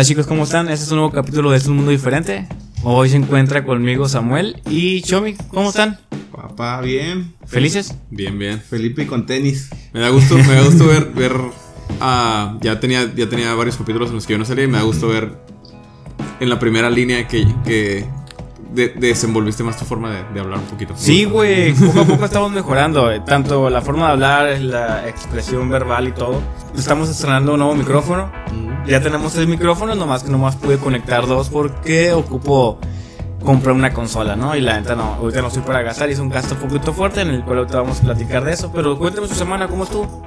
Hola chicos, ¿cómo están? Este es un nuevo capítulo de Este es un Mundo Diferente. Hoy se encuentra conmigo Samuel y Chomi. ¿Cómo están? Papá, bien. ¿Felices? Bien, bien. Felipe con tenis. Me da gusto, me da gusto ver, ver ah, ya tenía, ya tenía varios capítulos en los que yo no salía y me da gusto ver en la primera línea que, que de- desenvolviste más tu forma de, de hablar un poquito. Sí, güey, poco a poco estamos mejorando, eh, tanto la forma de hablar, la expresión verbal y todo. Estamos estrenando un nuevo micrófono. Ya tenemos tres micrófonos, nomás que nomás pude conectar dos porque ocupo comprar una consola, ¿no? Y la neta no, ahorita no estoy para gastar y es un gasto un poquito fuerte en el cual ahorita vamos a platicar de eso. Pero cuéntame su semana, ¿cómo estuvo?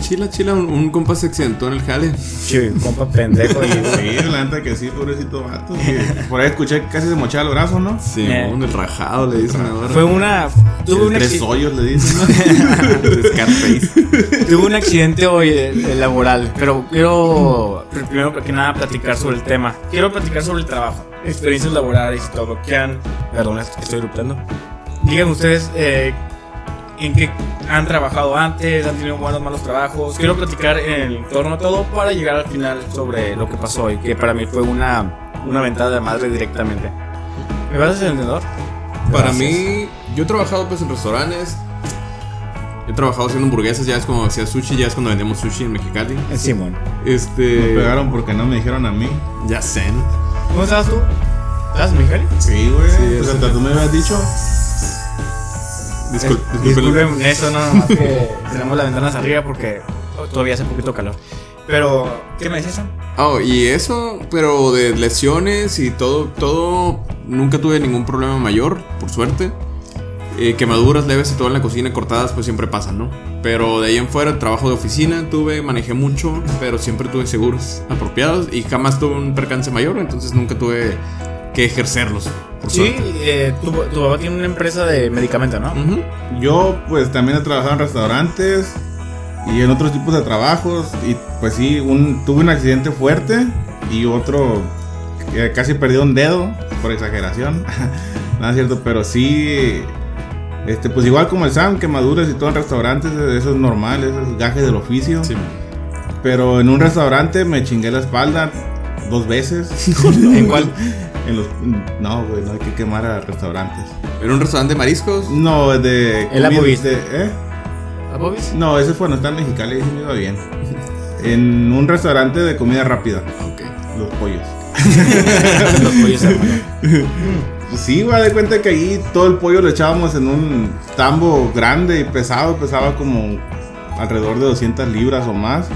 Chila, chila, un, un compa se accidentó en el jale. Sí, compa pendejo y... Sí, la neta que sí, pobrecito vato. que Por ahí escuché que casi se mochaba el brazo, ¿no? Sí, Eh. un el rajado le dicen ahora. Fue una... Tuve un, Tres hoyos le dicen, ¿no? Tuve un accidente hoy eh, eh, laboral, pero quiero pr- primero que nada platicar sobre el tema. Quiero platicar sobre el trabajo, experiencias laborales y todo. ¿Qué han... Perdón, es que estoy eruptando. Digan ustedes eh, en qué han trabajado antes, han tenido buenos malos trabajos. Quiero platicar en torno a todo para llegar al final sobre lo que pasó hoy, que para mí fue una, una ventada de madre directamente. ¿Me vas a hacer entendedor? Para Gracias. mí, yo he trabajado pues en restaurantes. He trabajado haciendo hamburguesas, ya es como hacía sushi, ya es cuando vendíamos sushi en Mexicali. En Simón. Este. Me pegaron porque no me dijeron a mí. Ya sé, ¿no? ¿Cómo estabas tú? ¿Estás, Miguel? Sí, güey. Sí, hasta sí. tú me habías dicho. Discul- disculpen. Disculpen eso, no, más que tenemos las ventanas arriba porque todavía hace poquito calor. Pero, ¿qué me dices? Sam? Oh, y eso, pero de lesiones y todo, todo, nunca tuve ningún problema mayor, por suerte. Eh, quemaduras leves y todo en la cocina, cortadas, pues siempre pasan, ¿no? Pero de ahí en fuera, trabajo de oficina, tuve, manejé mucho, pero siempre tuve seguros apropiados y jamás tuve un percance mayor, entonces nunca tuve que ejercerlos, por Sí, eh, tu, tu papá tiene una empresa de medicamentos, ¿no? Yo, pues también he trabajado en restaurantes y en otros tipos de trabajos. Y pues sí, un, tuve un accidente fuerte y otro que casi perdí un dedo, por exageración. no es cierto, pero sí. Este, pues igual como el Sam, quemaduras y todo en restaurantes, eso es normal, eso es gaje del oficio. Sí. Pero en un restaurante me chingué la espalda dos veces. ¿En cuál? En los, no, güey, no hay que quemar a restaurantes. ¿Era un restaurante de mariscos? No, de. El de- ¿eh? ¿A Bobby's? No, ese fue no está en Mexicali, ese me iba bien. En un restaurante de comida rápida, Ok. los pollos. Los pollos hermano. Sí, va de cuenta que ahí todo el pollo lo echábamos en un tambo grande y pesado, pesaba como alrededor de 200 libras o más.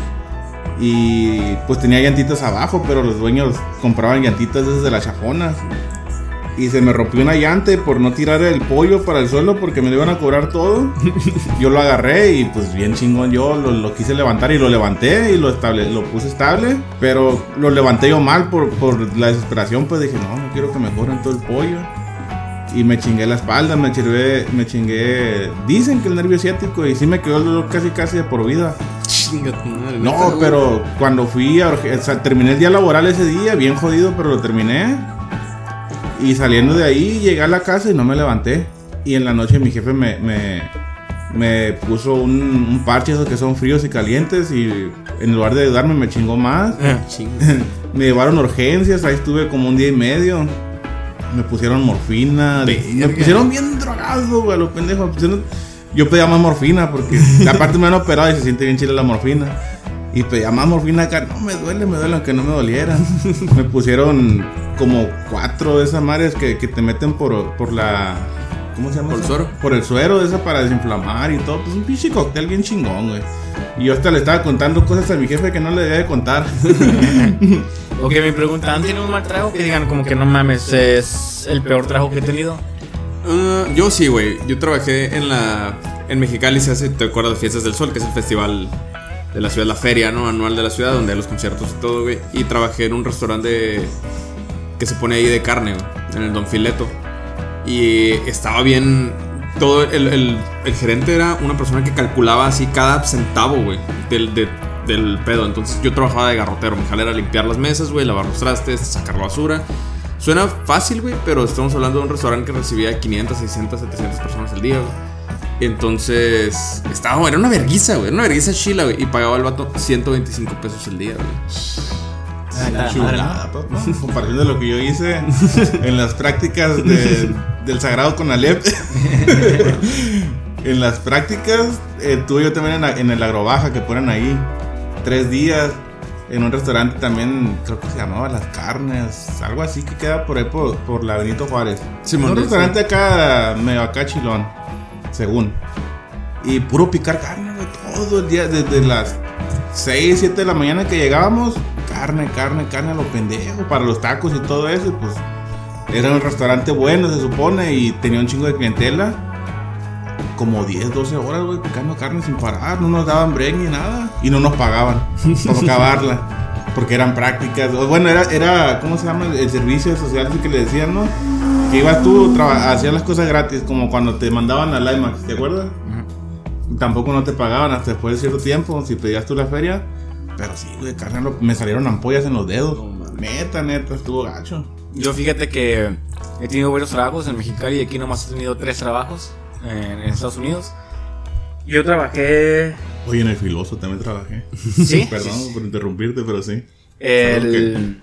Y pues tenía llantitas abajo, pero los dueños compraban llantitas desde las chafonas. Y se me rompió una llanta y por no tirar el pollo para el suelo porque me lo iban a cobrar todo. Yo lo agarré y pues bien chingón yo lo, lo quise levantar y lo levanté y lo, estable, lo puse estable. Pero lo levanté yo mal por, por la desesperación. Pues dije, no, no quiero que me cobren todo el pollo. Y me chingué la espalda, me chingué, me chingué. Dicen que el nervio ciático y sí me quedó el dolor casi casi de por vida. Madre, No, pero cuando fui a urge- o sea, terminé el día laboral ese día, bien jodido, pero lo terminé. Y saliendo de ahí, llegué a la casa y no me levanté. Y en la noche mi jefe me, me, me puso un, un parche, esos que son fríos y calientes. Y en lugar de ayudarme, me chingó más. Chinga. Me llevaron urgencias, ahí estuve como un día y medio. Me pusieron morfina. Me pusieron bien drogado, güey, los pendejos. Me pusieron- Yo pedía más morfina porque aparte me han operado y se siente bien chile la morfina. Y pedía más morfina acá. No me duele, me duele aunque no me doliera. me pusieron como cuatro de esas madres que, que te meten por, por la. ¿Cómo se llama? ¿Por el suero? Por el suero, de esa para desinflamar y todo. Pues un pinche cóctel bien chingón, güey. Y yo hasta le estaba contando cosas a mi jefe que no le debía de contar. Ok, me preguntan, ¿han tenido un mal trabajo? Que digan como que no mames, es el peor trabajo que he tenido. Ah, yo sí, güey. Yo trabajé en la. En Mexicali se hace, ¿te acuerdas Fiestas del Sol? Que es el festival de la ciudad, la feria, ¿no? Anual de la ciudad, donde hay los conciertos y todo, güey. Y trabajé en un restaurante que se pone ahí de carne, güey. En el Don Fileto. Y estaba bien. Todo el, el- el gerente era una persona que calculaba así cada centavo, güey, del, de- del pedo. Entonces yo trabajaba de garrotero. Mi jale era limpiar las mesas, güey, lavar los trastes, sacar la basura. Suena fácil, güey, pero estamos hablando de un restaurante que recibía 500, 600, 700 personas al día, güey. Entonces, estaba, era una verguiza, güey, era una verguiza chila, güey. Y pagaba el vato 125 pesos el día, güey. Ah, Chulada, de lo que yo hice en las prácticas de- del Sagrado con Alep. en las prácticas, eh, tuve yo también en, la- en el agrobaja que ponen ahí. Tres días. En un restaurante también, creo que se llamaba Las Carnes, algo así que queda por ahí por, por la Benito Juárez. Simón, un sí. restaurante acá, medio acá chilón, según. Y puro picar carne, güey, todo el día, desde las 6, 7 de la mañana que llegábamos, carne, carne, carne a lo pendejo, para los tacos y todo eso, pues era un restaurante bueno, se supone, y tenía un chingo de clientela. Como 10, 12 horas, güey, picando carne sin parar, no nos daban break ni nada, y no nos pagaban por acabarla. Porque eran prácticas, bueno, era, era, ¿cómo se llama? El servicio social que le decían, ¿no? Que ibas tú, hacías las cosas gratis, como cuando te mandaban al IMAX, ¿te acuerdas? Tampoco no te pagaban hasta después de cierto tiempo, si pedías tú la feria. Pero sí, güey, carne, me salieron ampollas en los dedos. neta, neta, estuvo gacho. Yo fíjate que he tenido varios trabajos en Mexicali y aquí nomás he tenido tres trabajos en, en Estados Unidos. Yo trabajé. Oye, en el filoso también trabajé. Sí. Perdón por interrumpirte, pero sí. El,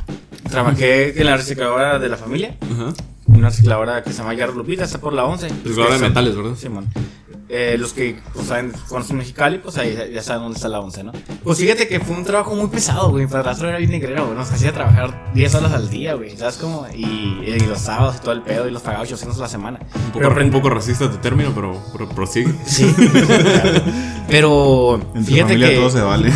Trabajé en la recicladora de la familia. Ajá. Una recicladora que se llama Yarro Lupita, está por la 11. Recicladora de metales, ¿verdad? Simón. Eh, los que pues, saben, conocen Mexicali, pues ahí ya- saben dónde está la 11, ¿no? Pues fíjate que fue un trabajo muy pesado, güey. Mi padrastro era bien negrero, güey. Nos hacía trabajar 10 horas al día, güey. ¿Sabes cómo? Y, y los sábados y todo el pedo y los pagaba 800 a la semana. Un poco, un poco racista tu término, pero, pero prosigue. Sí. Pero Entre fíjate familia que todo se vale.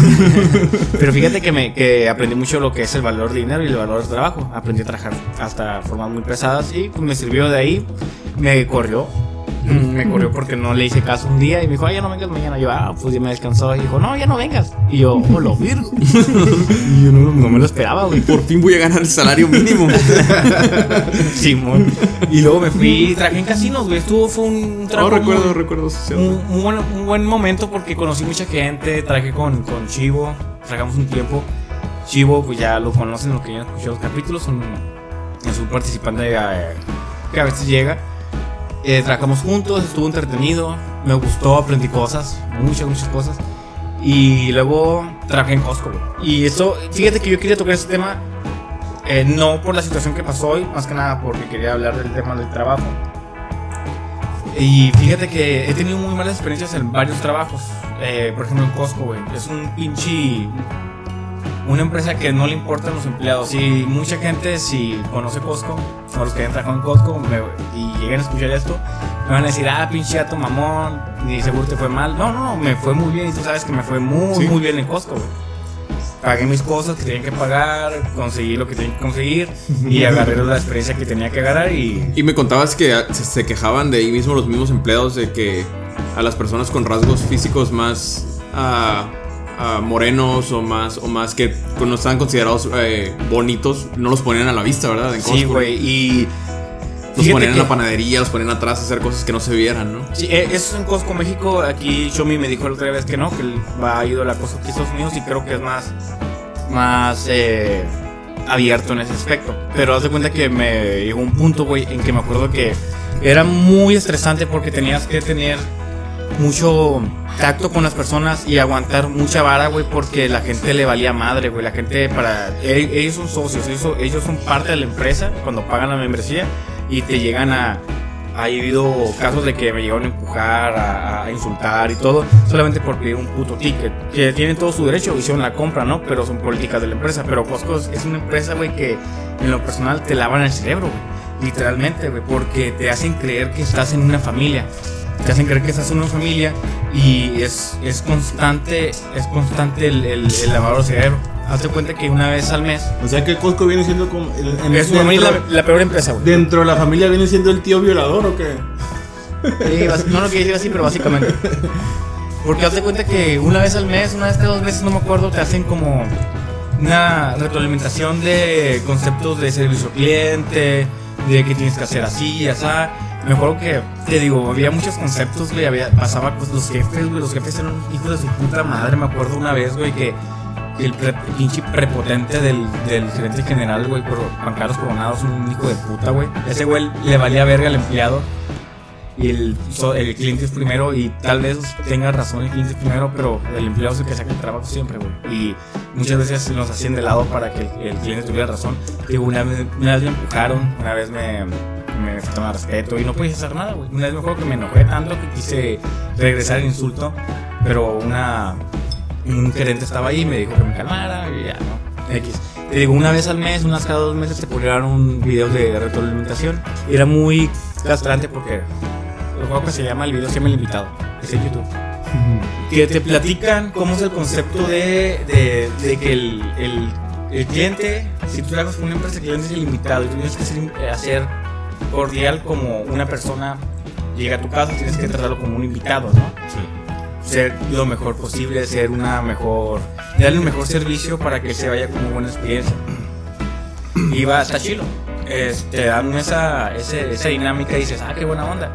pero fíjate que me que aprendí mucho lo que es el valor del dinero y el valor del trabajo. Aprendí a trabajar hasta formas muy pesadas y pues me sirvió de ahí. Me corrió. Me corrió porque no le hice caso un día y me dijo, ay, ya no vengas mañana. Yo, ah, pues ya me descansó. Y dijo, no, ya no vengas. Y yo, oh, lo virgo. y yo no, no me lo esperaba, güey. Por fin voy a ganar el salario mínimo. Simón. Y luego me fui y trabajé en casinos, güey. Estuvo, fue un, un No trabajo. recuerdo, muy- recuerdo. un, un buen, un buen momento porque conocí mucha gente, trabajé con, con Chivo, trabajamos un tiempo. Chivo, pues ya lo conocen, lo que ya escuchado los capítulos, un- es un participante eh, que a veces llega. Eh, trabajamos juntos, estuvo entretenido, me gustó, aprendí cosas, muchas, muchas cosas. Y luego trabajé en Costco. Y eso, fíjate que yo quería tocar ese tema, eh, no por la situación que pasó hoy, más que nada porque quería hablar del tema del trabajo. Y fíjate que he tenido muy malas experiencias en varios trabajos. Eh, por ejemplo, en Costco, güey. Es un pinche. Una empresa que no le importan los empleados. Y mucha gente, si conoce Costco, o los que hayan trabajado en Costco, me- y lleguen a escuchar esto, me van a decir, ah, pinche gato mamón, y seguro te fue mal. No, no, no, me fue muy bien. Y tú sabes que me fue muy, Sí. muy bien en Costco, güey. Pagué mis cosas que tenía que pagar, conseguí lo que tenía que conseguir, y agarré la experiencia que tenía que agarrar. Y Y me contabas que ah, se, quejaban de ahí mismo los mismos empleados de que a las personas con rasgos físicos más ah, ah, morenos o más o más que pues, no estaban considerados eh, bonitos no los ponían a la vista, ¿verdad? En sí, güey. Y. Los ponían en la panadería, los ponían atrás a hacer cosas que no se vieran, ¿no? Sí, eh, eso es en Costco México. Aquí Shomi me dijo la otra vez que no, que va a ir a la Costco aquí Estados Unidos y creo que es más, más eh, abierto en ese aspecto. Pero haz de cuenta que me llegó un punto, güey, en que me acuerdo que era muy estresante porque tenías que tener mucho tacto con las personas y aguantar mucha vara, güey, porque la gente le valía madre, güey. La gente para... Ellos son socios, ellos son, ellos son parte de la empresa cuando pagan la membresía y te llegan a... Ha habido casos de que me llegaron a empujar, a, insultar y todo, solamente por pedir un puto ticket. Que tienen todo su derecho, hicieron la compra, ¿no? Pero son políticas de la empresa. Pero Costco es una empresa, güey, que en lo personal te lavan el cerebro, güey. Literalmente, güey, porque te hacen creer que estás en una familia te hacen creer que estás en una familia y es, es constante es constante el, el, el lavado de cerebro. Hazte cuenta que una vez al mes O sea que Costco viene siendo como. el- en- es mí la, dentro, la peor empresa, güey. dentro de la familia viene siendo el tío violador o qué? Sí, no lo quería decir así, pero básicamente. Porque hazte cuenta que una vez al mes, una vez cada dos veces, no me acuerdo, te hacen como una retroalimentación de conceptos de servicio al cliente, de que tienes que hacer así y así. Me acuerdo que, te digo, había muchos conceptos, güey, había, pasaba pues los jefes, güey, los jefes eran hijos de su puta madre. Me acuerdo una vez, güey, que el pinche prepotente del, del gerente general, güey, por Carlos Coronados, un hijo de puta, güey. Ese güey le valía verga al empleado y el, el cliente es primero y tal vez tenga razón el cliente es primero, pero el empleado es el que saca trabajo siempre, güey. Y muchas veces nos hacían de lado para que el, cliente tuviera razón. Digo, una vez me empujaron, una vez me, me faltaron al respeto y no podía hacer nada, güey. Una vez me acuerdo que me enojé tanto que quise regresar el insulto, pero una, un gerente estaba ahí y me dijo que me calmara y ya, ¿no? X. Te digo, una vez al mes, unas cada dos meses te publicaron videos de retroalimentación. Y era muy castrante porque el juego que se llama, el video se llama El Invitado, es en YouTube. Que te platican cómo es el concepto de, de, de que el, el, el cliente, si tú trabajas con una empresa, el cliente es el invitado y tú tienes que hacer cordial como una persona llega a tu casa, tienes que tratarlo como un invitado, ¿no? ser lo mejor posible, ser una mejor, darle un mejor servicio para que se vaya como buena experiencia. Y va hasta chilo. Es- te dan esa, ese- esa dinámica y dices, ah, qué buena onda.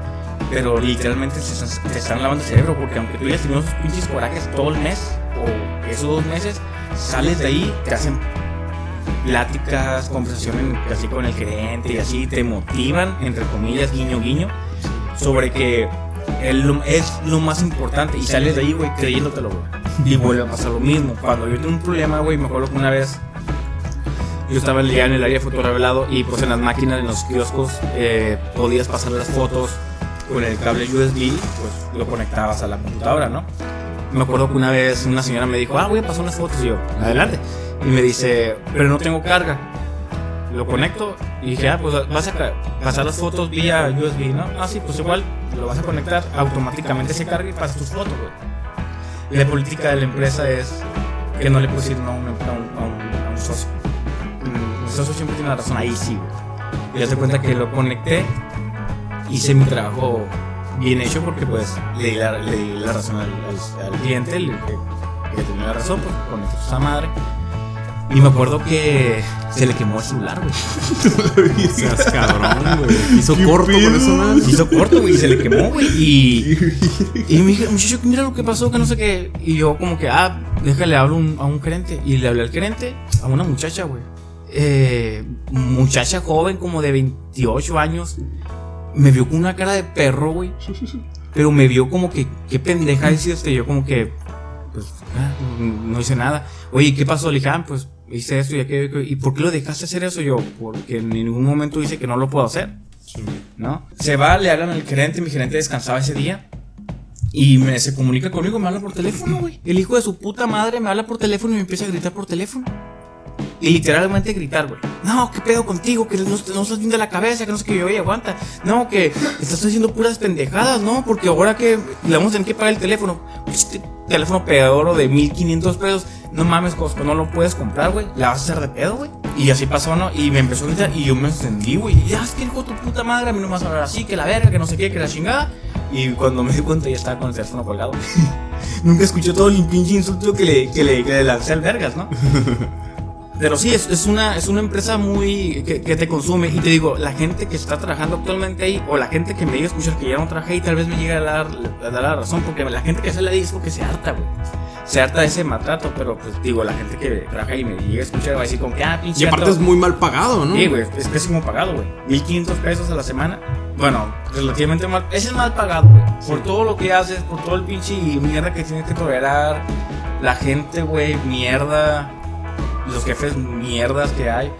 Pero literalmente te están, te están lavando el cerebro porque aunque tú hayas tenido esos pinches corajes todo el mes o esos dos meses, sales de ahí, te hacen pláticas, conversaciones así con el gerente y así te motivan, entre comillas, guiño, guiño, sobre que el- es lo más importante y sales de ahí, güey, creyéndotelo, güey. Y vuelve a pasar lo mismo. Cuando yo tengo un problema, güey, me acuerdo que una vez yo estaba ya en el área de fotorevelado y pues en las máquinas, en los kioscos, eh, podías pasar las fotos con el cable USB, pues lo conectabas a la computadora, ¿no? Me acuerdo que una vez una señora me dijo, ah, voy a pasar unas fotos y yo, adelante. Y me dice, pero no tengo carga. Lo conecto y dije, ah, pues vas a pasar las fotos vía USB, ¿no? Ah, sí, pues igual lo vas a conectar, automáticamente se carga y pasas tus fotos, güey. La política de la empresa es que no le no a un, a un- a un- a socio. Mm, socio siempre tiene la razón, ahí sí, güey. Y te cuenta que lo conecté, hice mi trabajo bien hecho porque pues le di la, le di la razón al, al- al cliente, le- que, que tenía la razón, pues conecté esa madre. Y me acuerdo que se le quemó el celular, güey. Seas cabrón, güey. Hizo ¿Qué corto con eso, man. Hizo corto, güey, y se le quemó, güey. Y, y me dije, muchacho, mira lo que pasó, que no sé qué. Y yo, como que, ah, déjale, hablo un- a un gerente. Y le hablé al gerente, a una muchacha, güey. Eh, muchacha joven, como de 28 años. Me vio con una cara de perro, güey. Pero me vio como que, qué pendeja es este. Yo, como que, pues, ah, no hice nada. Oye, ¿qué pasó? Le dije, ah, pues hice esto y aquello. ¿Y por qué lo dejaste hacer eso? Yo, porque en ningún momento dice que no lo puedo hacer. ¿no? Se va, le hablan al gerente, mi gerente descansaba ese día. Y me, se comunica conmigo, me habla por teléfono, güey. El hijo de su puta madre me habla por teléfono y me empieza a gritar por teléfono. Y literalmente gritar, güey. No, ¿qué pedo contigo? Que no, no estás la cabeza, que no sé qué, oye, aguanta. No, que estás haciendo puras pendejadas, ¿no? Porque ahora que le vamos a tener que pagar el teléfono. Este teléfono pedoro de 1500 pesos. No mames, Costco, no lo puedes comprar, güey. La vas a hacer de pedo, güey. Y así pasó, ¿no? Y me empezó a gritar y yo me encendí, güey. Ya, es que hijo de tu puta madre, a mí no me vas a hablar así, que la verga, que no sé qué, que la chingada. Y cuando me di cuenta ya estaba con el teléfono colgado. Nunca escuché todo el pinche insulto que le, que le, que le lancé al vergas, ¿no? Pero sí, es, es, una, es una empresa muy que, que te consume. Y te digo, la gente que está trabajando actualmente ahí, o la gente que me llega a escuchar que ya no trabaja ahí, tal vez me llegue a dar, a dar la razón. Porque la gente que se la dice es porque se harta, güey. Se harta de ese maltrato. Pero pues digo, la gente que trabaja ahí me llega a escuchar va a decir, como que, ah, pinche. Y aparte vato". es muy mal pagado, ¿no? Sí, güey, es pésimo pagado, güey. 1500 pesos a la semana. Bueno, relativamente mal. Ese es mal pagado, güey. Por todo lo que haces, por todo el pinche mierda que tienes que tolerar. La gente, güey, mierda. Los jefes mierdas que hay.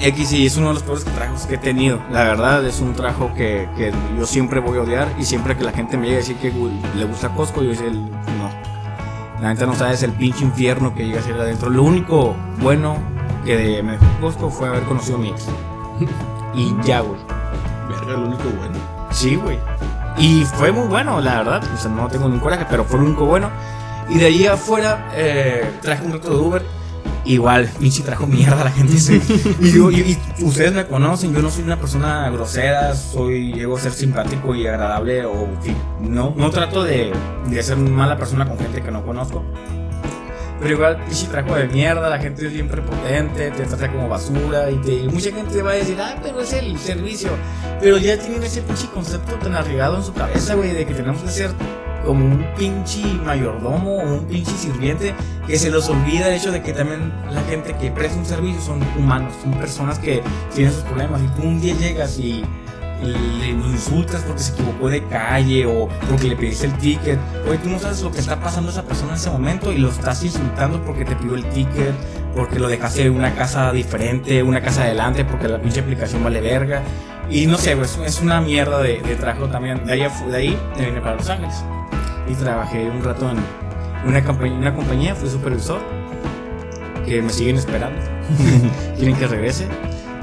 X y es uno de los peores trabajos que he tenido. La verdad, es un trabajo que, que yo siempre voy a odiar. Y siempre que la gente me llega a decir que le gusta Costco, yo digo, no. La neta no sabes el pinche infierno que llega a ser adentro. Lo único bueno que me dejó Costco fue haber conocido a mi ex. Y ya, güey. Verga, lo único bueno. Sí, güey. Y fue muy bueno, la verdad. O sea, no tengo ningún coraje, pero fue lo único bueno. Y de ahí afuera eh, traje un reto de Uber. Igual, pinche trajo mierda a la gente. y, yo, ustedes me conocen, yo no soy una persona grosera, soy, llego a ser simpático y agradable. O, no, no trato de, de ser mala persona con gente que no conozco. Pero igual, pinche trajo de mierda, la gente es bien prepotente, te trata como basura y mucha gente va a decir, ah, pero es el servicio. Pero ya tienen ese pinche concepto tan arraigado en su cabeza, güey, de que tenemos que ser como un pinche mayordomo o un pinche sirviente que se los olvida el hecho de que también la gente que presta un servicio son humanos, son personas que tienen sus problemas y tú un día llegas y, le insultas porque se equivocó de calle o porque le pediste el ticket. Oye, tú no sabes lo que está pasando a esa persona en ese momento y lo estás insultando porque te pidió el ticket, porque lo dejaste en una casa diferente, una casa adelante, porque la pinche aplicación vale verga. Y no sé, pues es una mierda de, de trabajo también. De fu- de ahí me vine para Los Ángeles y trabajé un rato en una, compañía, una compañía, fui supervisor, que me siguen esperando. Quieren que regrese.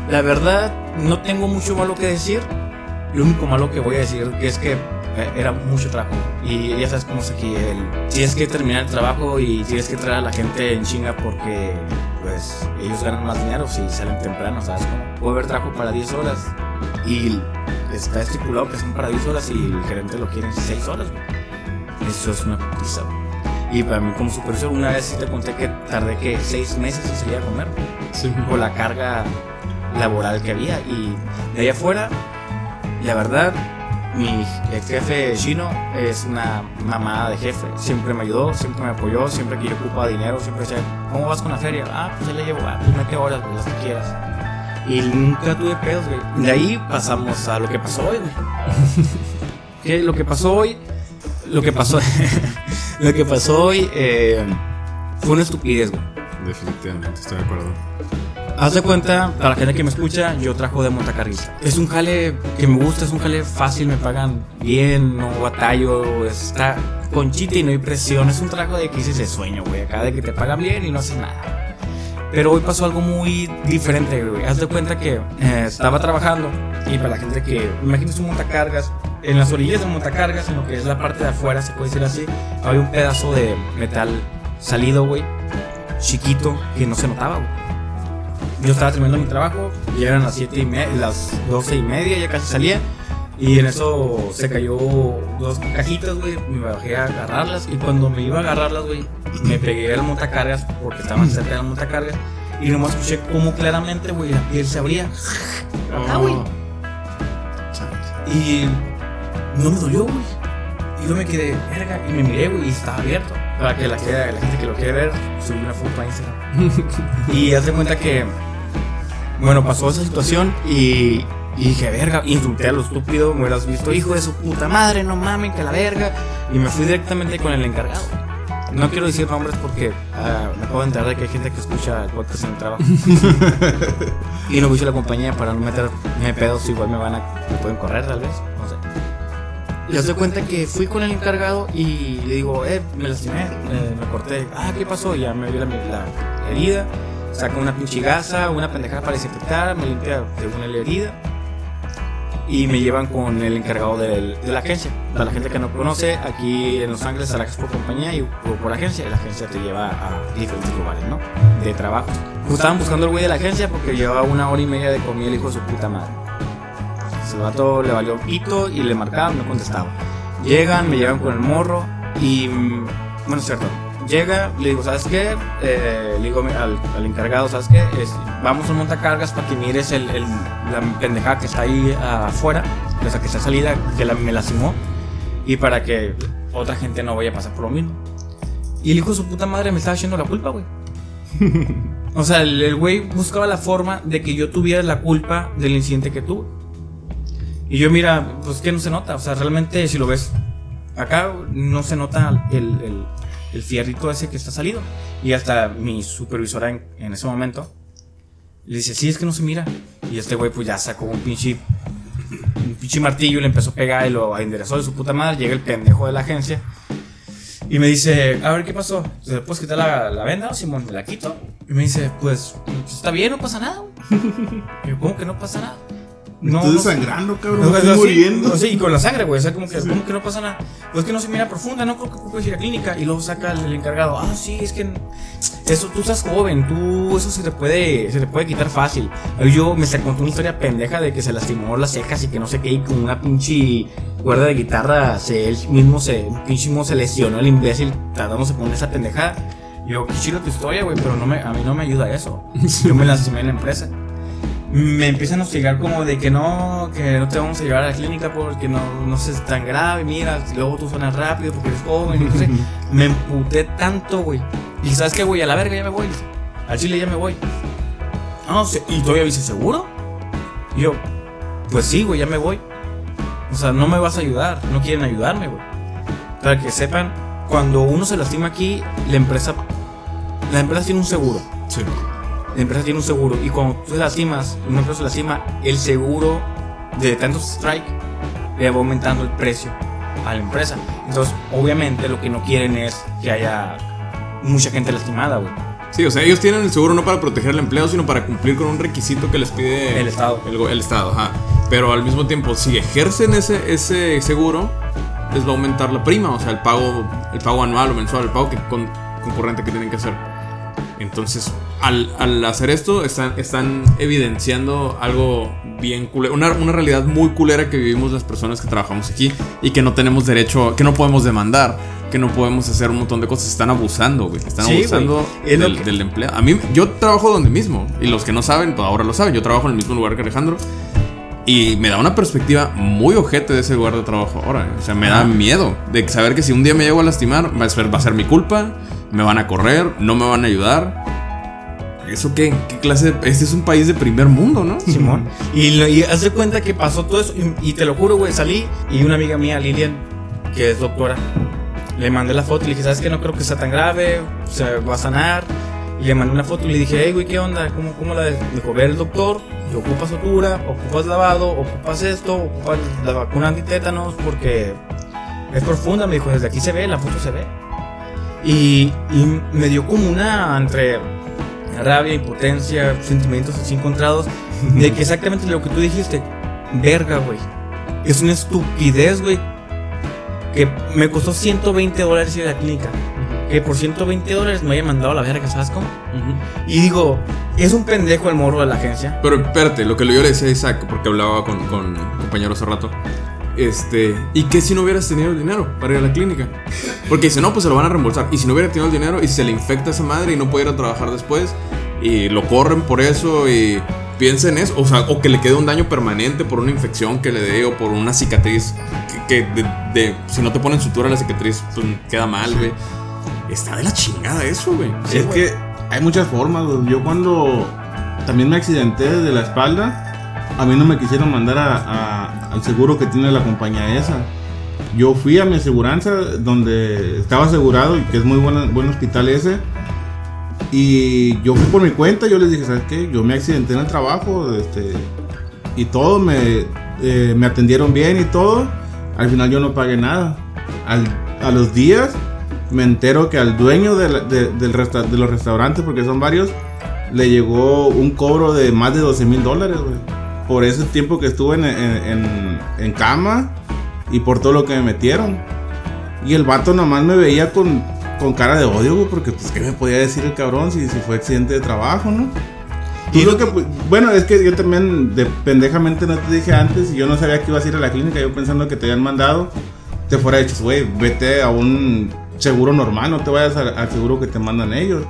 La verdad, no tengo mucho malo que decir. Lo único malo que voy a decir es que eh, era mucho trabajo. Y ya sabes cómo es aquí. El, tienes que terminar el trabajo y tienes que traer a la gente en chinga porque pues ellos ganan más dinero si salen temprano, ¿sabes cómo? Puede haber trabajo para 10 horas y está estipulado que son para 10 horas y el gerente lo quiere en 6 horas, güey. Eso es una putiza, güey. Y para mí como supervisor, una vez sí te conté que tardé que 6 meses en salir a comer por la carga laboral que había. Y de ahí afuera, la verdad, mi ex jefe chino es una mamada de jefe. Siempre me ayudó, siempre me apoyó, siempre que yo ocupaba dinero, siempre decía, ¿cómo vas con la feria? Ah, pues ya le llevo, ah, pues mete horas, güey, las que quieras. Y nunca tuve pedos, güey. De ahí pasamos a lo que pasó hoy, güey. ¿Qué? Lo que pasó hoy, lo que pasó, lo que pasó hoy eh, fue una estupidez, güey. Definitivamente, estoy de acuerdo. Haz de cuenta, para la gente que me escucha, yo trabajo de montacarguista. Es un jale que me gusta, es un jale fácil, me pagan bien, no batallo, está conchita y no hay presión. Es un trabajo de que dices de sueño, güey. Acá de que te pagan bien y no haces nada. Pero hoy pasó algo muy diferente, güey. Haz de cuenta que eh, estaba trabajando y para la gente que, imagínate un montacargas, en las orillas del montacargas, en lo que es la parte de afuera, se puede decir así, había un pedazo de metal salido, güey, chiquito, que no se notaba, güey. Yo estaba terminando mi trabajo, ya eran las 7 y media, las 12 y media, ya casi salía. Y en eso se cayó dos cajitas, güey. Me bajé a agarrarlas. Y cuando me iba a agarrarlas, güey, me pegué al montacargas porque estaban cerca del montacargas. Y nomás escuché cómo claramente, güey, la piel se abría. Acá, güey. Y no me dolió, güey. Y yo me quedé, verga, y me miré, güey, y estaba abierto. Para que la, que- la gente que lo quiere ver, subí una foto a Instagram. y haz de cuenta que, bueno, pasó esa situación y, y dije, verga, insulté a lo estúpido, me hubieras visto, hijo de su puta madre, no mamen, que la verga. Y me fui directamente con el encargado. No quiero decir nombres porque ah, me puedo enterar de que hay gente que escucha el podcast en el trabajo. y no escucha la compañía para no meterme pedos, igual me van a, me pueden correr tal vez, no sé. Y haz de cuenta que fui con el encargado y le digo, eh, me lastimé, eh, me corté. Ah, ¿qué pasó? Ya me vio la, la herida, saca una pinche gasa, una pendejada para desinfectar, me limpia según la herida. Y me llevan con el encargado del- de la agencia. Para la gente que no conoce, aquí en Los Ángeles trabajas por compañía y por, por agencia. La agencia te lleva a diferentes lugares, ¿no? De trabajo. Pues estaban buscando el güey de la agencia porque llevaba una hora y media de comida el hijo de su puta madre. Ese vato le valió pito y le marcaban, no contestaba. Llegan, me llevan con el morro y. mm, Bueno, cierto. Llega, le digo, ¿sabes qué? Eh, le digo al, al encargado, ¿sabes qué? Es- vamos a montacargas para que mires el, el- la pendejada que está ahí afuera, o sea, que está salida, que la- me lastimó, y para que otra gente no vaya a pasar por lo mismo. Y el hijo de su puta madre me estaba echando la culpa, güey. O sea, el el güey buscaba la forma de que yo tuviera la culpa del incidente que tuve. Y yo, mira, pues que no se nota. O sea, realmente si lo ves acá, no se nota el, el, el fierrito ese que está salido. Y hasta mi supervisora en, ese momento le dice, sí, es que no se mira. Y este güey pues ya sacó un pinche, un pinche martillo y le empezó a pegar y lo enderezó de su puta madre. Llega el pendejo de la agencia. Y me dice, a ver, ¿qué pasó? ¿Se le puedes quitar la, la venda? o Simón, me la quito. Y me dice, pues, está bien, no pasa nada. güey". Y yo, ¿cómo que no pasa nada? Me estoy desangrando, cabrón. No, Me estoy muriendo. Sí, y con la sangre, güey. O sea, como que, ¿cómo que no pasa nada? Pues que no se mira profunda, no creo que ocupes ir a clínica. Y luego saca el, el encargado. Ah, sí, es que eso, tú estás joven, tú, eso se te puede, se te puede quitar fácil. Yo me se contó una historia pendeja de que se lastimó las cejas y que no sé qué, y con una pinche cuerda de guitarra, se, él mismo se, pinche mismo se lesionó el imbécil tratándose con esa pendejada. Yo, qué chido tu historia, güey, pero no me, a mí no me ayuda eso. Yo me lastimé en la empresa me empiezan a hostigar como de que no, que no te vamos a llevar a la clínica porque no, no es tan grave, mira, luego tú suenas rápido porque eres joven, no sé. Me emputé tanto, güey. Y sabes qué, güey, a la verga ya me voy. Al chile ya me voy. No, sé, y todavía dice, ¿seguro? Y yo, pues sí, güey, ya me voy. O sea, no me vas a ayudar, no quieren ayudarme, güey. Para que sepan, cuando uno se lastima aquí, la empresa, la empresa tiene un seguro. Sí. La empresa tiene un seguro. Y cuando tú te lastimas, una empresa se lastima, el seguro de tantos strike le va aumentando el precio a la empresa. Entonces, obviamente, lo que no quieren es que haya mucha gente lastimada, güey. Sí, o sea, ellos tienen el seguro no para proteger al empleado, sino para cumplir con un requisito que les pide El Estado. El, el Estado, ajá. Pero al mismo tiempo, si ejercen ese, ese seguro, les va a aumentar la prima, o sea, el pago, el pago anual o mensual, el pago que con- concurrente que tienen que hacer. Entonces, al, al hacer esto, están, están evidenciando algo bien culero, una, una realidad muy culera que vivimos las personas que trabajamos aquí y que no tenemos derecho, que no podemos demandar, que no podemos hacer un montón de cosas. Están abusando, güey. Están Sí, abusando. Es del, que- del empleado. A mí, yo trabajo donde mismo. Y los que no saben, pues ahora lo saben. Yo trabajo en el mismo lugar que Alejandro. Y me da una perspectiva muy ojete de ese lugar de trabajo ahora. eh. O sea, me da miedo de saber que si un día me llego a lastimar, va a ser, va a ser mi culpa. Me van a correr, no me van a ayudar. ¿Eso qué? ¿Qué clase de.? Este es un país de primer mundo, ¿no? Simón. Y, lo- y haz de cuenta que pasó todo eso. Y, y te lo juro, güey, salí y una amiga mía, Lilian, que es doctora, le mandé la foto y le dije, ¿sabes qué? No creo que sea tan grave, se va a sanar. Y le mandé una foto y le dije, hey, güey, ¿qué onda? ¿Cómo, cómo la ves?" Me dijo, ve el doctor, y ocupas sutura, ocupas lavado, ocupas esto, ocupas la vacuna antitétanos, porque es profunda. Me dijo, desde aquí se ve, la foto se ve. Y, y me dio como una entre rabia, impotencia, sentimientos así encontrados, de que exactamente lo que tú dijiste, verga, güey. Es una estupidez, güey. Que me costó 120 dólares ir a la clínica. Que por 120 dólares me haya mandado a la verga, ¿sabes cómo? Y digo, es un pendejo el morro de la agencia. Pero espérate, lo que yo le decía a Isaac, porque hablaba con, con compañeros hace rato. Este, ¿y qué si no hubieras tenido el dinero para ir a la clínica? Porque dice, no, pues se lo van a reembolsar. Y si no hubiera tenido el dinero y se le infecta esa madre y no puede ir a trabajar después y lo corren por eso y piensa en eso, o sea, o que le quede un daño permanente por una infección que le dé o por una cicatriz que, que de, de- si no te ponen sutura la cicatriz pues, queda mal, güey. Está de la chingada eso, güey. Sí, es güey. que hay muchas formas. güey. Yo cuando también me accidenté de la espalda, a mí no me quisieron mandar al seguro que tiene la compañía esa. Yo fui a mi aseguranza donde estaba asegurado y que es muy buen hospital ese. Y yo fui por mi cuenta, yo les dije, ¿sabes qué? Yo me accidenté en el trabajo, este, y todo, me, eh, me atendieron bien y todo. Al final yo no pagué nada. Al- a los días me entero que al dueño de, de los restaurantes, porque son varios, le llegó un cobro de más de 12 mil dólares, güey. Por ese tiempo que estuve en, en- en- cama y por todo lo que me metieron. Y el vato nomás me veía con, con cara de odio, güey, porque pues, ¿qué me podía decir el cabrón si, si fue accidente de trabajo, no? Y lo que, pues, bueno, es que yo también de pendejamente no te dije antes y yo no sabía que ibas a ir a la clínica, yo pensando que te habían mandado, te fuera dicho, güey, vete a un seguro normal, no te vayas al, seguro que te mandan ellos.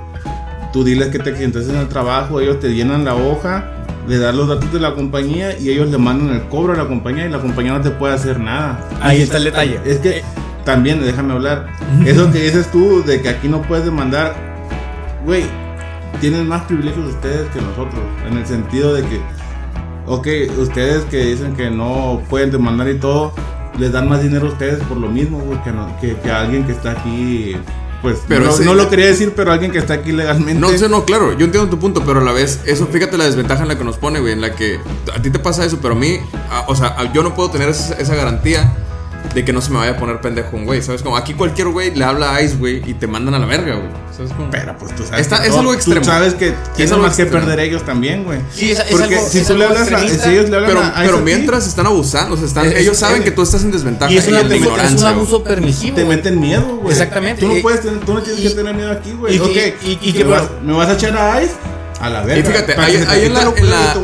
Tú diles que te accidentaste en el trabajo, ellos te llenan la hoja, le das los datos de la compañía y ellos le mandan el cobro a la compañía y la compañía no te puede hacer nada. Ahí está el detalle. Es que también, déjame hablar. Eso que dices tú de que aquí no puedes demandar, güey, tienen más privilegios ustedes que nosotros. En el sentido de que, ok, ustedes que dicen que no pueden demandar y todo, les dan más dinero a ustedes por lo mismo, güey, que, no- que, que a alguien que está aquí. Pues Pero no, ese- no lo quería decir, pero alguien que está aquí legalmente. No, sé, no, claro, yo entiendo tu punto, pero a la vez, eso, fíjate la desventaja en la que nos pone, güey, en la que a ti te pasa eso, pero a mí, a- o sea, a- yo no puedo tener esa, esa garantía de que no se me vaya a poner pendejo un güey, ¿sabes? Como aquí cualquier güey le habla a Ice, güey, y te mandan a la verga, güey. ¿Sabes cómo? Pero pues tú sabes. Está- que es todo- algo extremo. Tú sabes que tienen algo más que extremo. perder ellos también, güey. Sí, es, es Porque algo, si es tú le hablas a, si ellos le hablan Pero, a, mientras están abusando, o sea, están, Es- ellos saben es- que tú estás en desventaja y es, un en abuso, es un abuso permisivo. te meten miedo, güey. Exactamente. Tú no Y- puedes tener, tú no tienes y- que tener miedo aquí, güey. y Ok. que- y- y ¿Me que- me vas a echar a Ice a la verga. Y fíjate, ahí, que ahí en, la, en, la-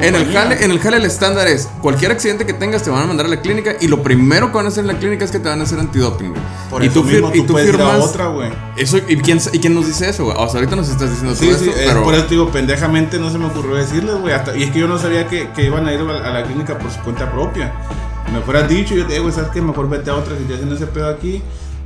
en el jale, en el jale el estándar es cualquier accidente que tengas te van a mandar a la clínica y lo primero que van a hacer en la clínica es que te van a hacer antidoping, güey. Por y eso tú, fir- mismo y tú tú firmas otra, güey. eso y quién y quién nos dice eso, güey. O sea, ahorita nos estás diciendo Sí, todo sí, esto, es pero por eso te digo, pendejamente no se me ocurrió decirles, güey. Y es que yo no sabía que, que iban a ir a la, clínica por su cuenta propia. Me fueras dicho, yo te digo, güey, ¿sabes qué? Mejor vete a otra si te hacen ese pedo aquí.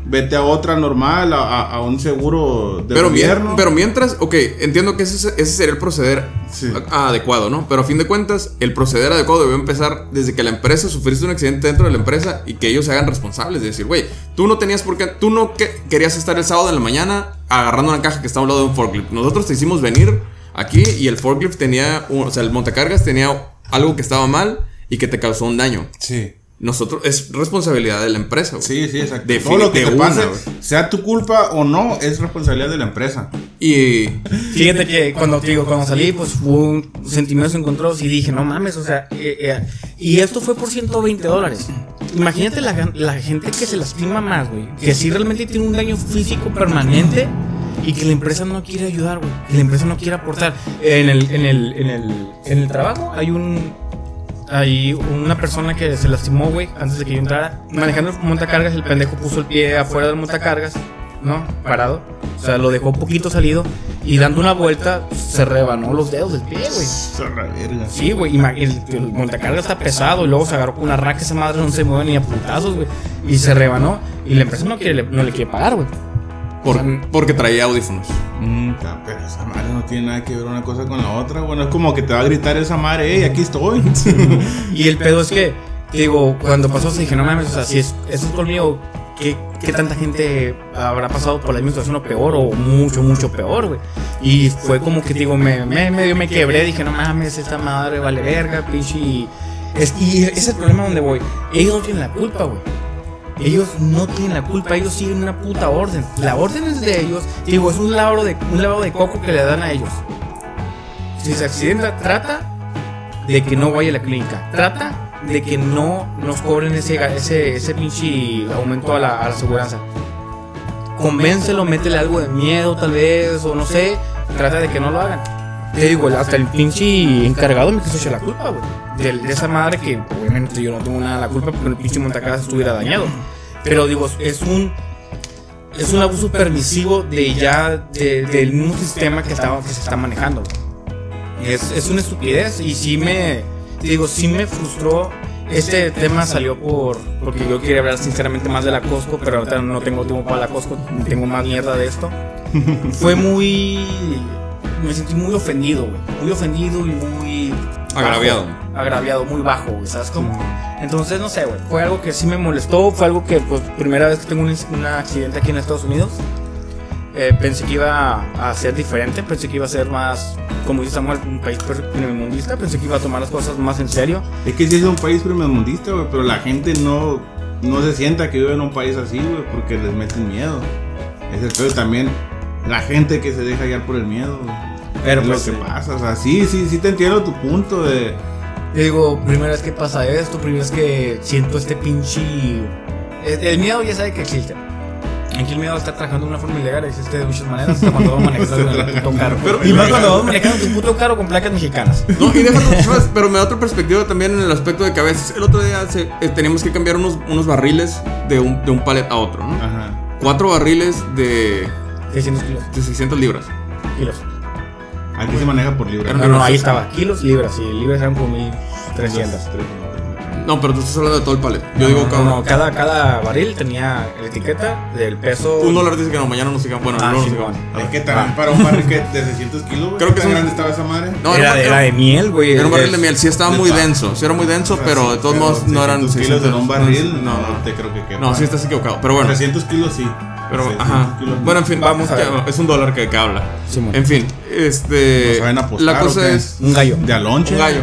Vete a otra normal, a, un seguro de Pero, gobierno. pero mientras, ok, entiendo que ese, ese sería el proceder Sí. a- adecuado, ¿no? Pero a fin de cuentas, el proceder adecuado debió empezar desde que la empresa sufriste un accidente dentro de la empresa y que ellos se hagan responsables. De decir, güey, tú no tenías por qué, tú no que- querías estar el sábado en la mañana agarrando una caja que está a un lado de un forklift. Nosotros te hicimos venir aquí y el forklift tenía, o sea, el montacargas tenía algo que estaba mal y que te causó un daño. Sí. Nosotros, es responsabilidad de la empresa, güey. Sí, sí, exacto. De Todo lo que te pase, una, güey. sea tu culpa o no, es responsabilidad de la empresa. Y Fíjate que cuando te digo, cuando salí, pues hubo un sentimientos encontrados y dije, no mames, o sea, eh, eh, y esto fue por 120 dólares. Imagínate la, la gente que se lastima más, güey, que sí realmente tiene un daño físico permanente y que la empresa no quiere ayudar, güey, que la empresa no quiere aportar. En el, en el, en el, en el trabajo hay un, hay una persona que se lastimó, güey, antes de que yo entrara, manejando el montacargas, el pendejo puso el pie afuera del montacargas, ¿no? Parado. O sea, lo dejó poquito salido y dando una vuelta se rebanó los dedos del pie, güey. Sí, güey, el, el montacargas está pesado y luego se agarró con una raca, esa madre no se mueve ni a putazos, güey. Y se rebanó y la empresa no, quiere, no le quiere pagar, güey. Por- O sea, porque traía audífonos. Mm, ca- pero esa madre no tiene nada que ver una cosa con la otra. Bueno, es como que te va a gritar esa madre, hey, aquí estoy. Y el pedo es que, digo, cuando pasó, se dije, no mames, o sea, si es, eso es conmigo, ¿qué, ¿qué tanta gente habrá pasado por la misma situación o peor o mucho, mucho peor, güey? Y fue como que, digo, me, me, medio me quebré, dije, no mames, esta madre vale verga, pinche. Y, es, y ese es el problema donde voy. Ellos no tienen la culpa, güey. Ellos no tienen la culpa, ellos siguen una puta orden. La orden es de ellos, digo, es un lavado de, un lavado de coco que le dan a ellos. Si se accidenta, trata de que no vaya a la clínica. Trata de que no nos cobren ese, ese, ese pinche aumento a la, a la seguridad. Convéncelo, métele algo de miedo tal vez, o no sé. Trata de que no lo hagan. Te digo, hasta el pinche encargado me quiso echar la culpa, güey. De, de esa madre que obviamente yo no tengo nada de la culpa porque el pinche montacargas estuviera dañado. Pero digo, es un es un abuso permisivo de ya de- del mismo sistema que, estaba, que se está manejando. Es, es una estupidez y sí me, te digo, sí me frustró. Este tema salió por porque yo quería hablar sinceramente más de la Costco, pero ahorita no tengo tiempo para la Costco, tengo más mierda de esto. Fue muy, me sentí muy ofendido, güey, muy ofendido y muy bajo, Agraviado. agraviado, muy bajo, güey, ¿sabes cómo? Entonces, no sé, güey. Fue algo que sí me molestó. Fue algo que, pues, primera vez que tengo un, un accidente aquí en Estados Unidos. Eh, pensé que iba a ser diferente. Pensé que iba a ser más, como dice Samuel, un país primermundista. Pensé que iba a tomar las cosas más en serio. Es que sí es un país primermundista, güey, pero la gente no, no se sienta que vive en un país así, güey, porque les meten miedo. Es el peor también. La gente que se deja guiar por el miedo, güey. Pero es pues, lo que pasa. O sea, sí, sí, sí te entiendo tu punto de. Yo digo, primera vez que pasa esto, primera vez que siento este pinche... El, el miedo ya sabe que existe. Aquí el miedo está trabajando de una forma ilegal, existe de muchas maneras, hasta cuando vamos manejando en el puto carro. y más cuando vamos manejando tu puto carro con placas mexicanas. No, y déjalo, pero me da otra perspectiva también en el aspecto de que a veces el otro día se- eh, teníamos que cambiar unos, unos barriles de un, de un palet a otro, ¿no? Ajá. Cuatro barriles de, 600 kilos. de 600 libras. Kilos. Aquí se maneja por libre. No, no, ahí estaba. Kilos, libras. Y libras eran como 1300. No, pero tú estás hablando de todo el palet. Yo No, digo cada no, cada, cada barril tenía la etiqueta del peso. Un dólar dice que no, mañana no sigan. Bueno, Ah, no, sí, sigan. bueno. Es que también para un barril que de 600 kilos. Creo que ¿qué son- tan grande estaba esa madre? No, era, era, era de miel, güey. era un barril de miel. Sí, estaba de muy denso. Sí, era muy denso, sea, pero de todos modos no eran 600 kilos en un barril. No, No, no. te creo que quepa. No, sí estás equivocado. Pero bueno. 300 kilos sí. Pero, 600 ajá. no. Bueno, en fin, Vamos ya, Es un dólar que, que habla. Simón. En fin, este. ¿No saben apostar la cosa es. Un gallo. De alonche. Un gallo.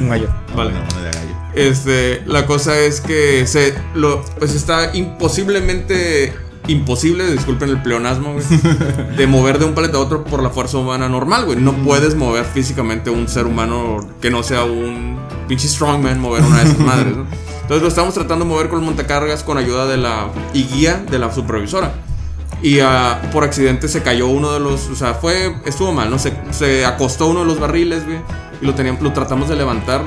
Un gallo. Vale. Bueno, bueno, de gallo. Este, la cosa es que se lo pues está imposiblemente imposible, disculpen el pleonasmo, güey, de mover de un paleta a otro por la fuerza humana normal, güey. No puedes mover físicamente un ser humano que no sea un pinche strongman mover una de esas madres, ¿no? Entonces lo estamos tratando de mover con el montacargas con ayuda de la y guía de la supervisora. Y ah, por accidente se cayó uno de los, o sea, fue estuvo mal, no se, se acostó uno de los barriles, güey, y lo teníamos lo tratamos de levantar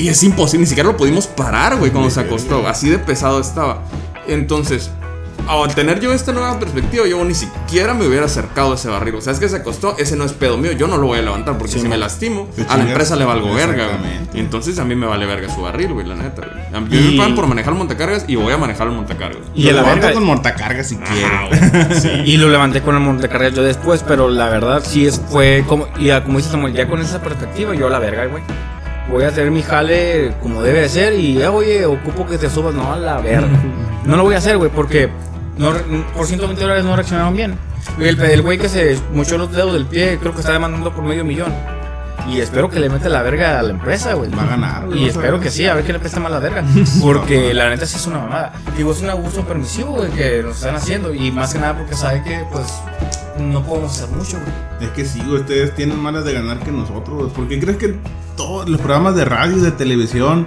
y es imposible, ni siquiera lo pudimos parar, güey, cuando se acostó. Así de pesado estaba. Entonces, al tener yo esta nueva perspectiva, yo ni siquiera me hubiera acercado a ese barril. O sea, es que se acostó, ese no es pedo mío, yo no lo voy a levantar porque si me lastimo, a la empresa le valgo verga, güey. Y entonces a mí me vale verga su barril, güey, la neta, güey. A mí Y- me pagan por manejar el montacargas y voy a manejar el montacargas. Y a la Levanta verga. con montacarga si Ah, sí. Y lo levanté con el montecargas yo después, pero la verdad sí es, fue como, y ya, como dice Samuel, ya con esa perspectiva, yo a la verga, güey. Voy a hacer mi jale como debe de ser y, eh, oye, ocupo que te subas, no, a la verga. No lo voy a hacer, güey, porque no, por 120 dólares no reaccionaron bien. El, el güey que se mochó los dedos del pie, creo que está demandando por medio millón. Y espero que le meta la verga a la empresa, güey. Va a ganar, güey, Y espero que sí, a ver quién le presta más la verga. Porque la neta sí es una mamada. Digo, es un abuso permisivo, güey, que nos están haciendo. Y más que nada porque sabe que, pues, no podemos hacer mucho, güey. Es que sí, güey, ustedes tienen malas de ganar que nosotros. güey. ¿Por qué crees que todos los programas de radio y de televisión,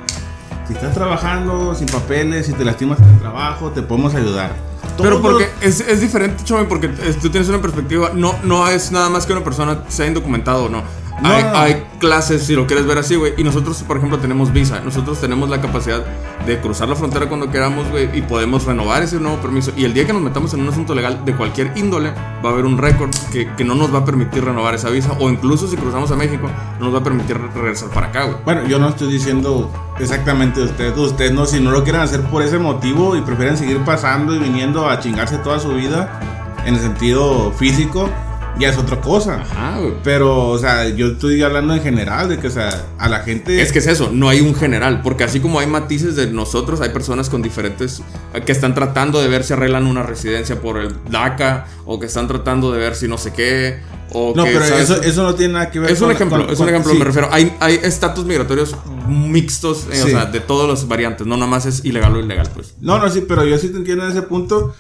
si estás trabajando sin papeles, si te lastimas en el trabajo, te podemos ayudar? Pero porque es, es diferente, Chome, porque eh, tú tienes una perspectiva, no, no es nada más que una persona sea indocumentado o no. No, hay, no. hay clases, si lo quieres ver así, güey. Y nosotros, por ejemplo, tenemos visa. Nosotros tenemos la capacidad de cruzar la frontera cuando queramos, güey. Y podemos renovar ese nuevo permiso. Y el día que nos metamos en un asunto legal de cualquier índole, va a haber un récord que, que no nos va a permitir renovar esa visa. O incluso si cruzamos a México, no nos va a permitir re- regresar para acá, güey. Bueno, yo no estoy diciendo exactamente de ustedes. Ustedes no, si no lo quieren hacer por ese motivo y prefieren seguir pasando y viniendo a chingarse toda su vida en el sentido físico, ya es otra cosa. Ajá, güey. Pero, o sea, yo estoy hablando en general de que, o sea, a la gente. Es que es eso, no hay un general, porque así como hay matices de nosotros, hay personas con diferentes que están tratando de ver si arreglan una residencia por el DACA o que están tratando de ver si no sé qué o No, que, pero eso, eso no tiene nada que ver es un ejemplo, con- es un con- ejemplo, sí. me refiero. Hay hay estatus migratorios mixtos, eh, o sea, de todas las variantes, no nada más es ilegal o ilegal, pues. No, no, sí, pero yo sí te entiendo en ese punto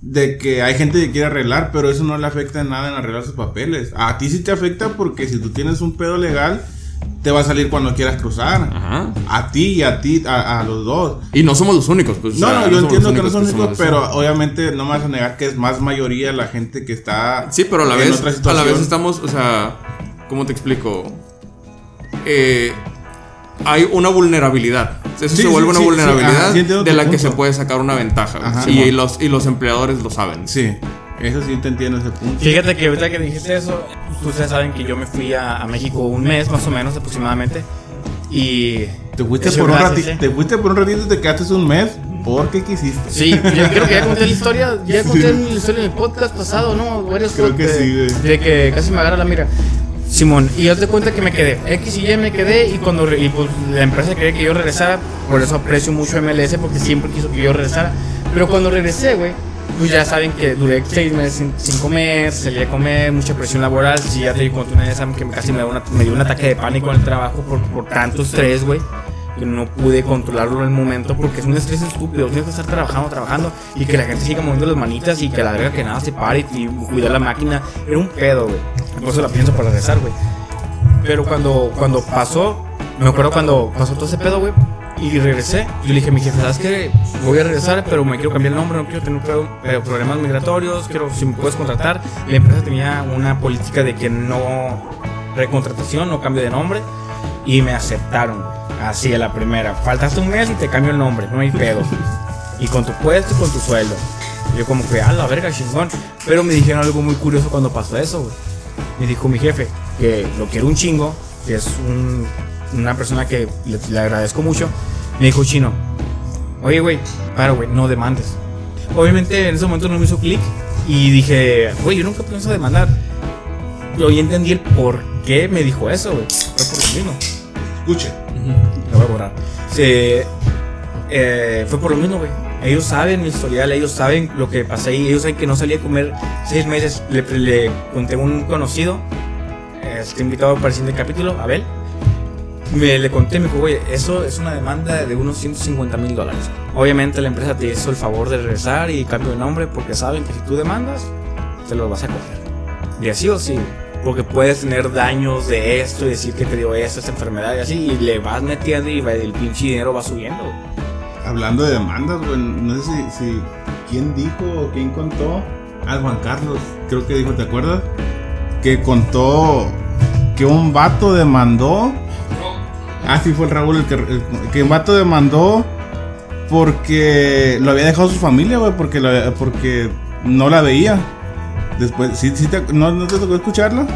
de que hay gente que quiere arreglar, pero eso no le afecta en nada en arreglar sus papeles. A ti sí te afecta porque si tú tienes un pedo legal, te va a salir cuando quieras cruzar. Ajá. A ti y a ti, a, a los dos. Y no somos los únicos, pues. o No, sea, no, yo somos entiendo los que no son únicos únicos, somos pero obviamente no me vas a negar que es más mayoría la gente que está Sí, pero a la en vez, a la vez estamos, o sea, ¿cómo te explico? Eh, hay una vulnerabilidad. Eso Sí, se sí, vuelve una sí, vulnerabilidad ajá, sí entiendo de la que punto. se puede sacar una ventaja. Ajá. y, los, y los empleadores lo saben. Sí, eso sí te entiendo ese punto. Fíjate que ahorita que dijiste eso, ustedes saben que yo me fui a, a México un mes más o menos aproximadamente. Y. Te fuiste, por un gracias, ratito, te fuiste por un ratito y te quedaste un mes porque quisiste. Sí, yo creo que ya conté la historia, ya conté la historia en el podcast pasado, ¿no? Varios Creo que podcasts sí, de, de que casi me agarra la mira. Simón, y haz de cuenta que me quedé. X y Y me quedé y cuando y pues la empresa quería que yo regresara, por eso aprecio mucho MLS porque siempre quiso que yo regresara. Pero cuando regresé, güey, pues ya saben que duré seis meses sin, sin comer, salí a comer, mucha presión laboral. Sí, ya te conté una vez que casi me dio, me dio un ataque de pánico en el trabajo por, por tanto estrés, güey que no pude controlarlo en el momento porque es un estrés estúpido. Tienes que estar trabajando, trabajando y que la gente siga moviendo las manitas y que la verga que nada se pare y cuidar la máquina. Era un pedo, güey. Eso la pienso para regresar, güey. Pero cuando, cuando pasó, me acuerdo cuando pasó todo ese pedo, güey. Y regresé, yo le dije a mi jefe, ¿sabes qué? Voy a regresar, pero me quiero cambiar el nombre, no quiero tener pero problemas migratorios, quiero, si me puedes contratar. La empresa tenía una política de que no recontratación, no cambio de nombre. Y me aceptaron, güey. Así a la primera. Faltaste un mes y te cambio el nombre, no hay pedo. y con tu puesto y con tu sueldo. Yo como que, a la verga, chingón. Pero me dijeron algo muy curioso cuando pasó eso, güey. Me dijo mi jefe que lo quiero un chingo, que es un- una persona que le, agradezco mucho. Me dijo, chino, oye, güey, para, güey, no demandes. Obviamente en ese momento no me hizo clic y dije, güey, yo nunca pienso demandar. Y hoy entendí el por qué me dijo eso, güey. Fue por lo mismo. Escuche. Voy a borrar. Se, eh, fue por lo mismo, güey. Ellos saben mi historial, ellos saben lo que pasé ahí, ellos saben que no salí a comer seis meses. Le, le conté a un conocido, este invitado para el siguiente capítulo, Abel. Me le conté, me dijo, güey, eso es una demanda de unos 150 mil dólares. Obviamente la empresa te hizo el favor de regresar y cambio de nombre porque saben que si tú demandas, te lo vas a coger. Y así o sí, porque puedes tener daños de esto y decir que te dio esto, esta enfermedad y así, y le vas metiendo y el pinche dinero va subiendo. Hablando de demandas, güey, no sé si, si- quién dijo o quién contó. Al Juan Carlos, creo que dijo, ¿te acuerdas? Que contó que un vato demandó. Ah, sí, fue el Raúl el que, el- que un vato demandó Porque lo había dejado su familia, güey, porque, porque no la veía. Después, ¿sí, sí te- no, ¿no te tocó escucharlo?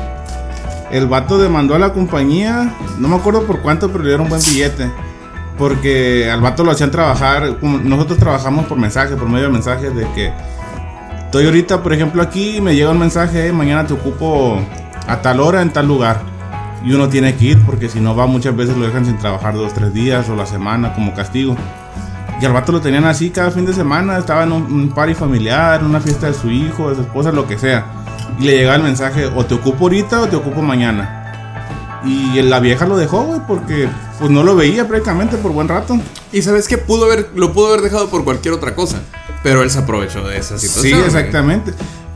El vato demandó a la compañía, no me acuerdo por cuánto, pero le dieron un buen billete. Porque al vato lo hacían trabajar, nosotros trabajamos por mensaje, por medio de mensajes de que estoy ahorita, por ejemplo, aquí me llega un mensaje, "Eh, mañana te ocupo a tal hora en tal lugar. Y uno tiene que ir porque si no va muchas veces lo dejan sin trabajar dos, tres días o la semana como castigo. Y al vato lo tenían así cada fin de semana, estaba en un, un party familiar, en una fiesta de su hijo, de su esposa, lo que sea. Y le llegaba el mensaje, o te ocupo ahorita o te ocupo mañana. Y la vieja lo dejó, güey, porque pues no lo veía prácticamente por buen rato. Y sabes que pudo haber, lo pudo haber dejado por cualquier otra cosa. Pero él se aprovechó de esa Sí, situación. güey. exactamente.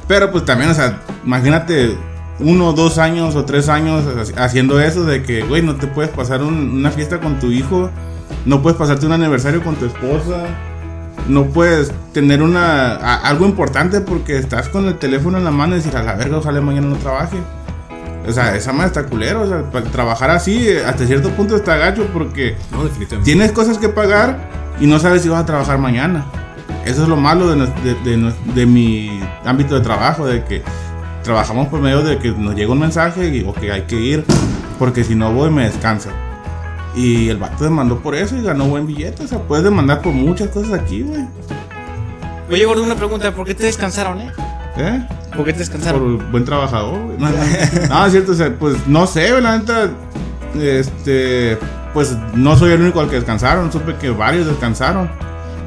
Pero pues también, o sea, imagínate uno, dos años o tres años ha- haciendo eso de que, güey, no te puedes pasar un- una fiesta con tu hijo, no puedes pasarte un aniversario con tu esposa, no puedes tener una a- algo importante porque estás con el teléfono en la mano y decir, a la verga, ojalá mañana no trabaje. O sea, esa madre está culero, o sea, para trabajar así eh, hasta cierto punto está gacho porque No, tienes cosas que pagar y no sabes si vas a trabajar mañana. Eso es lo malo de, nues- de, de nues- de mi ámbito de trabajo, de que trabajamos por medio de que nos llega un mensaje y ok, hay que ir, porque si no voy me descansa. Y el vato demandó por eso y ganó buen billete. O sea, puedes demandar por muchas cosas aquí, güey. Oye, gordo, una pregunta. ¿Por qué te descansaron, eh? ¿Eh? ¿Por qué te descansaron? Por buen trabajador, güey. No, es cierto, o sea, pues no sé, güey, la neta. Este, pues no soy el único al que descansaron. Supe que varios descansaron.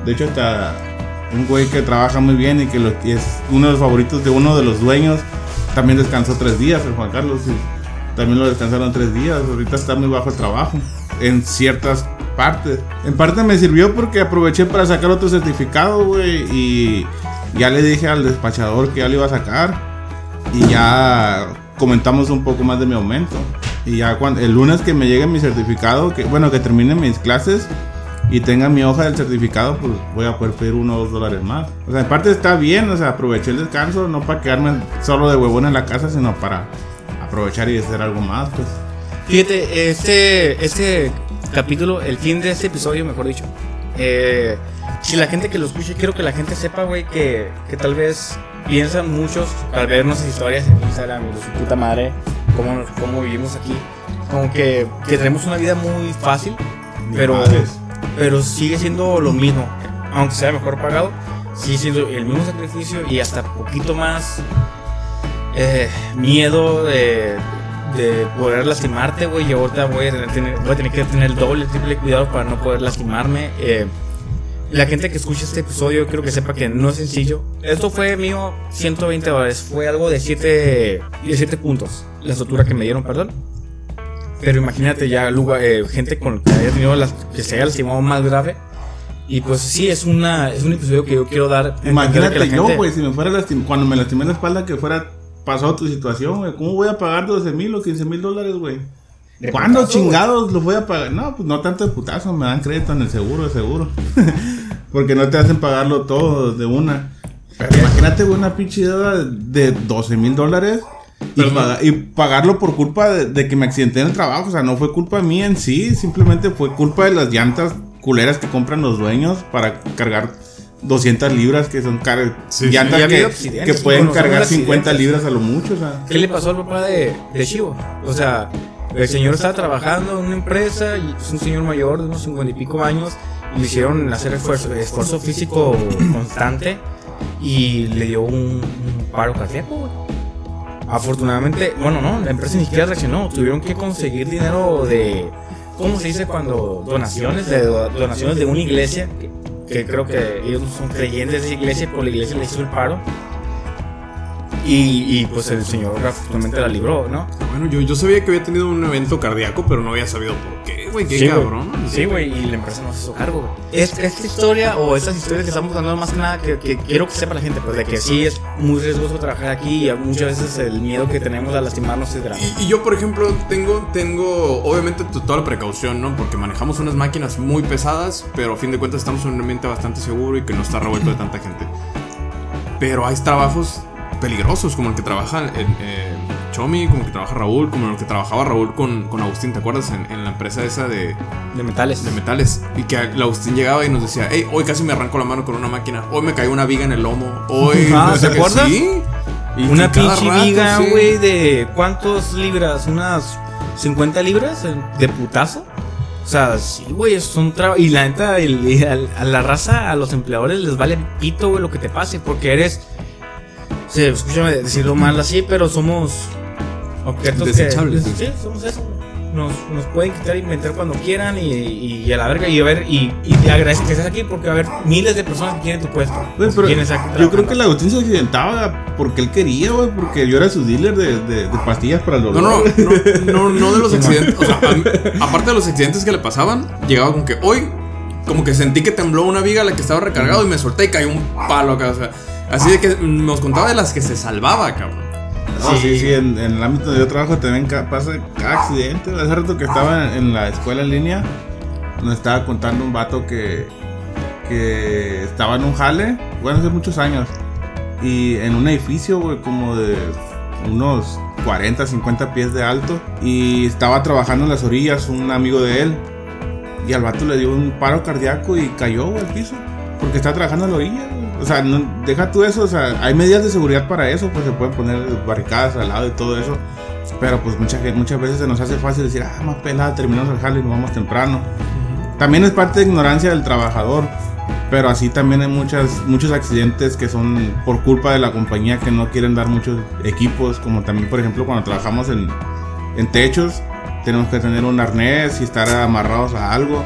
De hecho, hasta un güey que trabaja muy bien y que lo- y es uno de los favoritos de uno de los dueños también descansó tres días, el Juan Carlos. y también lo descansaron tres días. Ahorita está muy bajo el trabajo en ciertas partes. En parte me sirvió porque aproveché para sacar otro certificado, güey. Y ya le dije al despachador que ya lo iba a sacar. Y ya comentamos un poco más de mi aumento. Y ya cuando, el lunes que me llegue mi certificado, que bueno, que termine mis clases y tenga mi hoja del certificado, pues voy a poder pedir uno o dos dólares más. O sea, en parte está bien, o sea, aproveché el descanso, no para quedarme solo de huevón en la casa, sino para aprovechar y hacer algo más, pues. Fíjate, este, este capítulo, el fin de este episodio, mejor dicho. eh, si la gente que lo escuche, quiero que la gente sepa, güey, que, que tal vez piensan muchos al ver nuestras historias en Instagram de su puta madre, cómo, cómo vivimos aquí. Como que, que tenemos una vida muy fácil, pero, pero sigue siendo lo mismo. Aunque sea mejor pagado, sigue siendo el mismo sacrificio y hasta poquito más eh, miedo de, de poder lastimarte, güey. Y ahorita voy a, tener, voy a tener que tener el doble, el triple cuidado para no poder lastimarme. Eh, la gente que escuche este episodio, quiero que sepa que no es sencillo. Esto fue mío 120 dólares. Fue algo de 7 de siete puntos. La estructura que me dieron, perdón. Pero imagínate ya lugar, eh, gente con que haya tenido las, que se haya lastimado más grave. Y pues sí, es, una, es un episodio que yo quiero dar. que Imagínate la yo, gente- güey, si me fuera lastim cuando me lastimé la espalda, que fuera pasado tu situación, güey. ¿Cómo voy a pagar 12 mil o 15 mil dólares, güey? ¿Cuándo putazo, chingados los voy a pagar? No, pues no tanto de putazo, me dan crédito en el seguro, de seguro. Porque no te hacen pagarlo todo de una. Pero imagínate, güey, una pinche deuda de 12 mil dólares. Y pagarlo por culpa de, de que me accidenté en el trabajo. O sea, no fue culpa mía en sí. Simplemente fue culpa de las llantas culeras que compran los dueños para cargar 200 libras, que son car- Sí, llantas que, que pueden cargar 50 accidentes. libras a lo mucho. O sea, ¿Qué le pasó al papá de, de Chivo? O sea, el señor estaba trabajando en una empresa y es un señor mayor de unos 50 y pico años y le hicieron hacer esfuerzo, esfuerzo físico constante y le dio un, un paro cardíaco. Afortunadamente, bueno, no, la empresa ni siquiera reaccionó. Tuvieron que conseguir dinero de, ¿cómo se dice cuando? Donaciones, de do- donaciones de una iglesia, que, creo que ellos son creyentes de esa iglesia, pero la iglesia le hizo el paro. Y, y, pues el señor afortunadamente la libró, ¿no? Bueno, yo, yo sabía que había tenido un evento cardíaco, pero no había sabido por qué, güey. Qué Sí, cabrón. Sí, güey, y la empresa no se hizo cargo, güey. Es- Esta historia o estas historias que estamos hablando más que nada, que, que quiero que sepa la gente, pues de que sí es muy riesgoso trabajar aquí y muchas veces el miedo que tenemos a lastimarnos es grande. Y, y yo, por ejemplo, tengo, tengo obviamente toda la precaución, ¿no? Porque manejamos unas máquinas muy pesadas, pero a fin de cuentas estamos en un ambiente bastante seguro y que no está revuelto de tanta gente. Pero hay trabajos peligrosos, como el que trabaja en eh, Chomi, como que trabaja Raúl, como lo que trabajaba Raúl con, con Agustín, ¿te acuerdas? En, en la empresa esa de, De metales. de metales. Y que el Agustín llegaba y nos decía, hey, hoy casi me arranco la mano con una máquina, hoy me cayó una viga en el lomo, hoy... Ah, no sé ¿te qué". acuerdas? Sí. Y Una pinche rato, viga, sí. güey, de ¿cuántos libras? ¿Unas 50 libras de putazo? O sea, sí, güey, son trabajos. Y la neta, el- a, la raza, a los empleadores les vale pito, güey, lo que te pase, porque eres. Sí, escúchame decirlo mal así, pero somos objetos Desechables, que. sí. Sí, somos eso. Nos, nos pueden quitar e inventar cuando quieran y, y- y a la verga. Y a ver, y, y te agradezco que estés aquí porque va a haber miles de personas que quieren tu puesto. Pero yo creo que el Agustín se accidentaba porque él quería, güey, porque yo era su dealer de, de- de pastillas para el No, dolor. no, güey. no, no, no de los accidentes. O sea, a aparte de los accidentes que le pasaban, llegaba con que hoy, como que sentí que tembló una viga a la que estaba recargado y me solté y cayó un palo acá. O sea, así de que nos contaba de las que se salvaba, cabrón. No, sí, sí, en, en el ámbito donde yo trabajo también pasa cada accidente. Hace rato que estaba en, en la escuela en línea, nos estaba contando un vato que, que estaba en un jale, bueno, hace muchos años, y en un edificio, güey, como de unos 40, 50 pies de alto, y estaba trabajando en las orillas un amigo de él, y al vato le dio un paro cardíaco y cayó güey, al piso, porque estaba trabajando en la orilla, güey. O sea, no, deja tú eso, o sea, hay medidas de seguridad para eso, pues se pueden poner barricadas al lado y todo eso. Pero pues mucha, muchas veces se nos hace fácil decir, ah, más pelada, terminamos el jale y nos vamos temprano. También es parte de ignorancia del trabajador. Pero así también hay muchas, muchos accidentes que son por culpa de la compañía que no quieren dar muchos equipos. Como también, por ejemplo, cuando trabajamos en, en techos, tenemos que tener un arnés y estar amarrados a algo.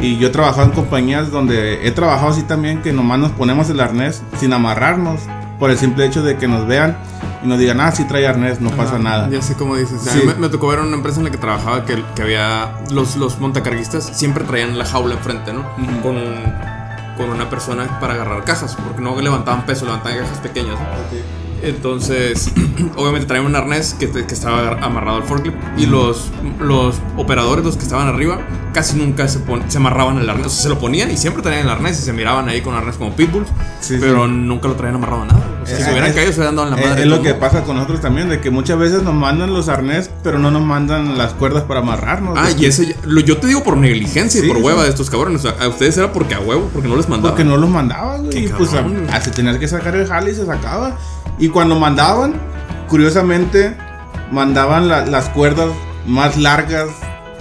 Y yo he trabajado en compañías donde he trabajado así también, que nomás nos ponemos el arnés sin amarrarnos. Por el simple hecho de que nos vean y nos digan, ah, sí trae arnés, no pasa nada. Ya sé cómo dices. A Sí. mí me, me tocó ver una empresa en la que trabajaba que, que había. Los, los montacarguistas siempre traían la jaula enfrente, ¿no? Con, con una persona para agarrar cajas, porque no levantaban peso, levantaban cajas pequeñas. ¿no? Entonces, obviamente traían un arnés que, que estaba amarrado al forklift. Y los, los operadores, los que estaban arriba, casi nunca se, pon- se amarraban el arnés. O sea, se lo ponían y siempre traían el arnés y se miraban ahí con arnés como pitbulls. Sí, pero sí. nunca lo traían amarrado a nada. O sea, si Eh, se hubieran es- caído, se hubieran dado en la Es- madre. Es lo que pasa con nosotros también, de que muchas veces nos mandan los arnés, pero no nos mandan las cuerdas para amarrarnos. Ah, y eso ya- lo, yo te digo por negligencia Sí, y por sí. hueva de estos cabrones. O sea, a ustedes era porque a huevo, porque no les mandaban. Porque no los mandaban, güey. Y pues a- se tenía que sacar el jale y se sacaba. Y cuando mandaban, curiosamente, mandaban la- las cuerdas más largas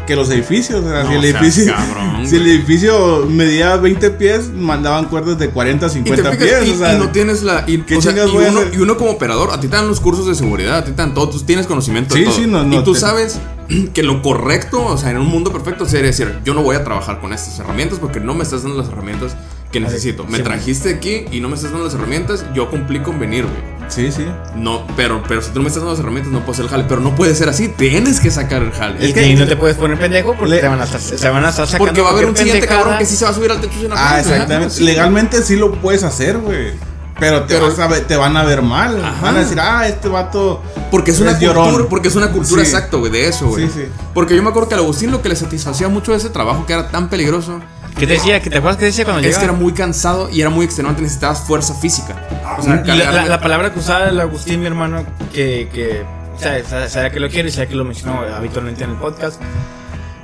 que los edificios. O sea, No si el seas edificio. cabrón, si el edificio medía 20 pies, mandaban cuerdas de 40 Y te 50 fijas, pies. y, o sea, y no tienes la. Y, ¿qué o sea, y uno, y uno como operador, a ti te dan los cursos de seguridad, a ti te dan todo, tú tienes conocimiento Sí, de todo. sí, no, no, y tú te- sabes que lo correcto, o sea, en un mundo perfecto, sería decir, yo no voy a trabajar con estas herramientas porque no me estás dando las herramientas que necesito. Me trajiste aquí y no me estás dando las herramientas, yo cumplí con venir, güey. sí, sí. No, pero, pero si tú no me estás dando las herramientas, no puedo hacer el jale. Pero no puede ser así, tienes que sacar el jale. Y, Es que- y no te puedes poner pendejo porque Le- te van a estar, se van a estar sacando. Porque va a haber un siguiente pendejada. cabrón que sí se va a subir al techo sin Ah, exactamente. Legalmente sí lo puedes hacer, güey. Pero, te, Pero- vas a ver- te van a ver mal. Ajá. Van a decir, ah, este vato. Porque es una Es llorón. cultura, porque es una cultura Sí. exacto, güey, de eso, güey. Sí, sí. Porque yo me acuerdo que al Agustín lo que le satisfacía mucho de ese trabajo que era tan peligroso ¿Qué te decía? ¿Qué te acuerdas que decía cuando es que llegaba? era muy cansado y era muy extenuante, necesitabas fuerza física. O sea, La, la- la palabra que usaba el Agustín, mi hermano, que, que sabe, sabe- sabe que lo quiere y sabe que lo mencionó habitualmente en el podcast,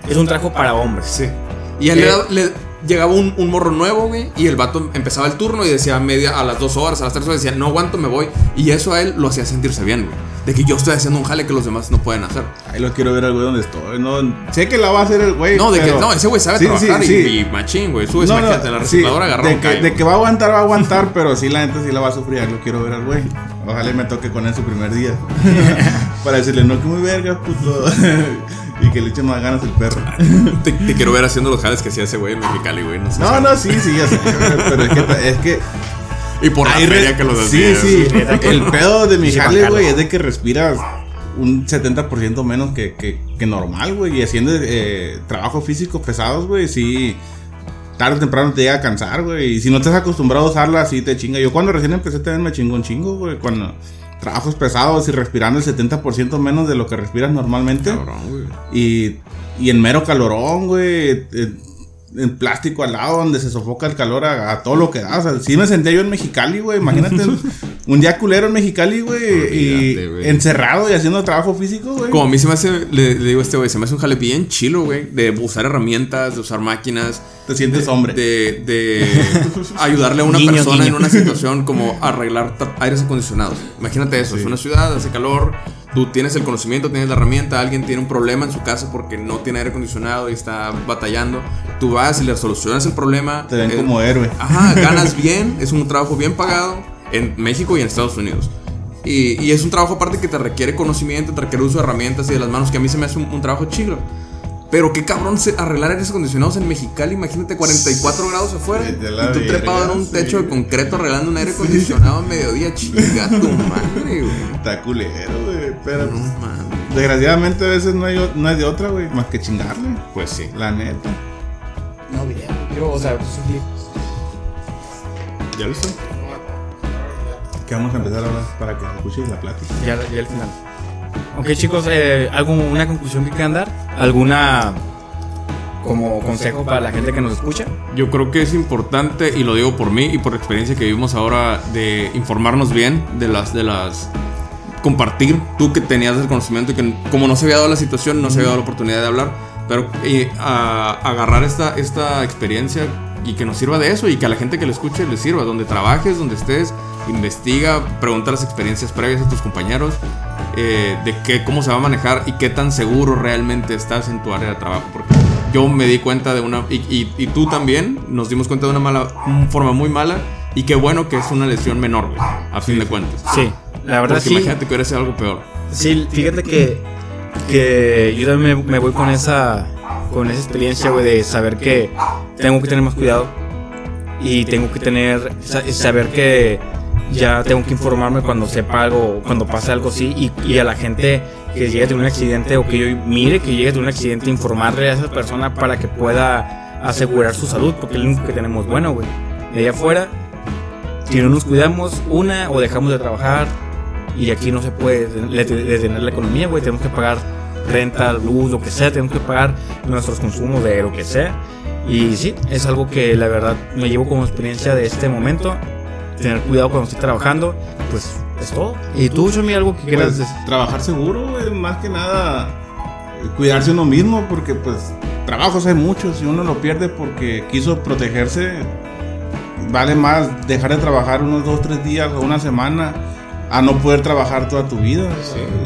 es un trabajo para hombres. Sí. Y a él le, da- le llegaba un, un morro nuevo, güey, y el vato empezaba el turno y decía a media, a las dos horas, a las tres horas, decía, no aguanto, me voy. Y eso a él lo hacía sentirse bien, güey. De que yo estoy haciendo un jale que los demás no pueden hacer. Ahí lo quiero ver al güey donde estoy. No, sé que la va a hacer el güey. No, de que, no, ese güey sabe Sí, trabajar sí, y, sí. y machín, güey. Subes, No, la recicladora agarra de, que, callo. de que va a aguantar, va a aguantar, pero sí, la neta sí la va a sufrir. Ahí lo quiero ver al güey. Ojalá y me toque con él su primer día. Para decirle, no, que muy verga, puto. y que le eche más ganas el perro. Te, te quiero ver haciendo los jales que hacía ese güey en Mexicali, güey. No, sé No, no, sí, sí, ya sé. Pero es que, es que Y por la feria que los Sí, sí. El pedo de mi jale, güey, es de que respiras un 70% menos que, que, que normal, güey. Y haciendo eh, trabajos físicos pesados, güey, sí. Tarde o temprano te llega a cansar, güey. Y si no te has acostumbrado a usarla, sí te chinga. Yo cuando recién empecé también me chingó un chingo, güey. Cuando trabajos pesados y respirando el 70% menos de lo que respiras normalmente. Cabrón, güey. Y, y en mero calorón, güey. eh, en plástico al lado donde se sofoca el calor a, a todo lo que da. O sea, sí me senté yo en Mexicali, güey. Imagínate un día culero en Mexicali, güey. Y güey. encerrado y haciendo trabajo físico, güey. Como a mí se me hace, le, le digo a este güey, se me hace un jale bien chilo, güey. De usar herramientas, de usar máquinas. Te sientes hombre. De, de ayudarle a una Niño, persona niño. en una situación como arreglar aires acondicionados. Imagínate eso, es una ciudad, hace calor, tú tienes el conocimiento, tienes la herramienta, alguien tiene un problema en su casa porque no tiene aire acondicionado y está batallando. Tú vas y le solucionas el problema. Te ven Eh, como héroe. Ajá, ganas bien, es un trabajo bien pagado en México y en Estados Unidos. Y, y es un trabajo aparte que te requiere conocimiento, te requiere uso de herramientas y de las manos, que a mí se me hace un, un trabajo chido. Pero qué cabrón se- arreglar aires acondicionados en Mexicali, imagínate 44 grados afuera y tú trepado en un sí. techo de concreto arreglando un aire acondicionado a mediodía, chinga tu madre, güey. Está culero, güey. Pero No pues, mames. desgraciadamente a veces no hay, no hay de otra, güey. Más que chingarle. Pues sí. La neta. No, video. Quiero, o sea, es un clip. ¿Ya listo? Que vamos a empezar ahora para que se escuche la plática. Ya, ya al final. Ok, chicos, eh, ¿algo, ¿una conclusión que quieran dar? ¿Alguna como consejo para la gente que nos escucha? Yo creo que es importante, y lo digo por mí y por la experiencia que vivimos ahora, de informarnos bien de las, de las, compartir, tú que tenías el conocimiento y que como no se había dado la situación, no se había dado la oportunidad de hablar, pero eh, a- agarrar esta, esta experiencia y que nos sirva de eso y que a la gente que lo escuche le sirva, donde trabajes, donde estés, investiga, pregunta las experiencias previas a tus compañeros. Eh, de qué, cómo se va a manejar y qué tan seguro realmente estás en tu área de trabajo. Porque yo me di cuenta de una, y, y- y tú también, nos dimos cuenta de una mala, una forma muy mala, y qué bueno que es una lesión menor, güey, a fin de cuentas. Sí, la verdad Porque sí. imagínate que hubiera sido algo peor. Sí, fíjate que, que yo también me, me voy con esa, con esa experiencia, güey, de saber que tengo que tener más cuidado y tengo que tener, sa- saber que ya tengo que informarme cuando sepa algo, cuando pase algo así y, y a la gente que llegue a tener un accidente o que yo mire que llegue a tener un accidente, informarle a esa persona para que pueda asegurar su salud, porque es lo único que tenemos bueno, güey. De allá afuera, si no nos cuidamos, una, o dejamos de trabajar, y aquí no se puede de- de- detener la economía, güey. Tenemos que pagar renta, luz, lo que sea. Tenemos que pagar nuestros consumos de lo que sea. Y sí, es algo que la verdad me llevo como experiencia de este momento. Tener cuidado cuando estoy trabajando, pues es todo. ¿Y tú, Chomi, algo que quieras Pues, decir? trabajar seguro, güey, más que nada eh, cuidarse uno mismo, porque pues trabajos hay muchos y uno lo pierde porque quiso protegerse. Vale más dejar de trabajar unos dos, tres días o una semana a no poder trabajar toda tu vida.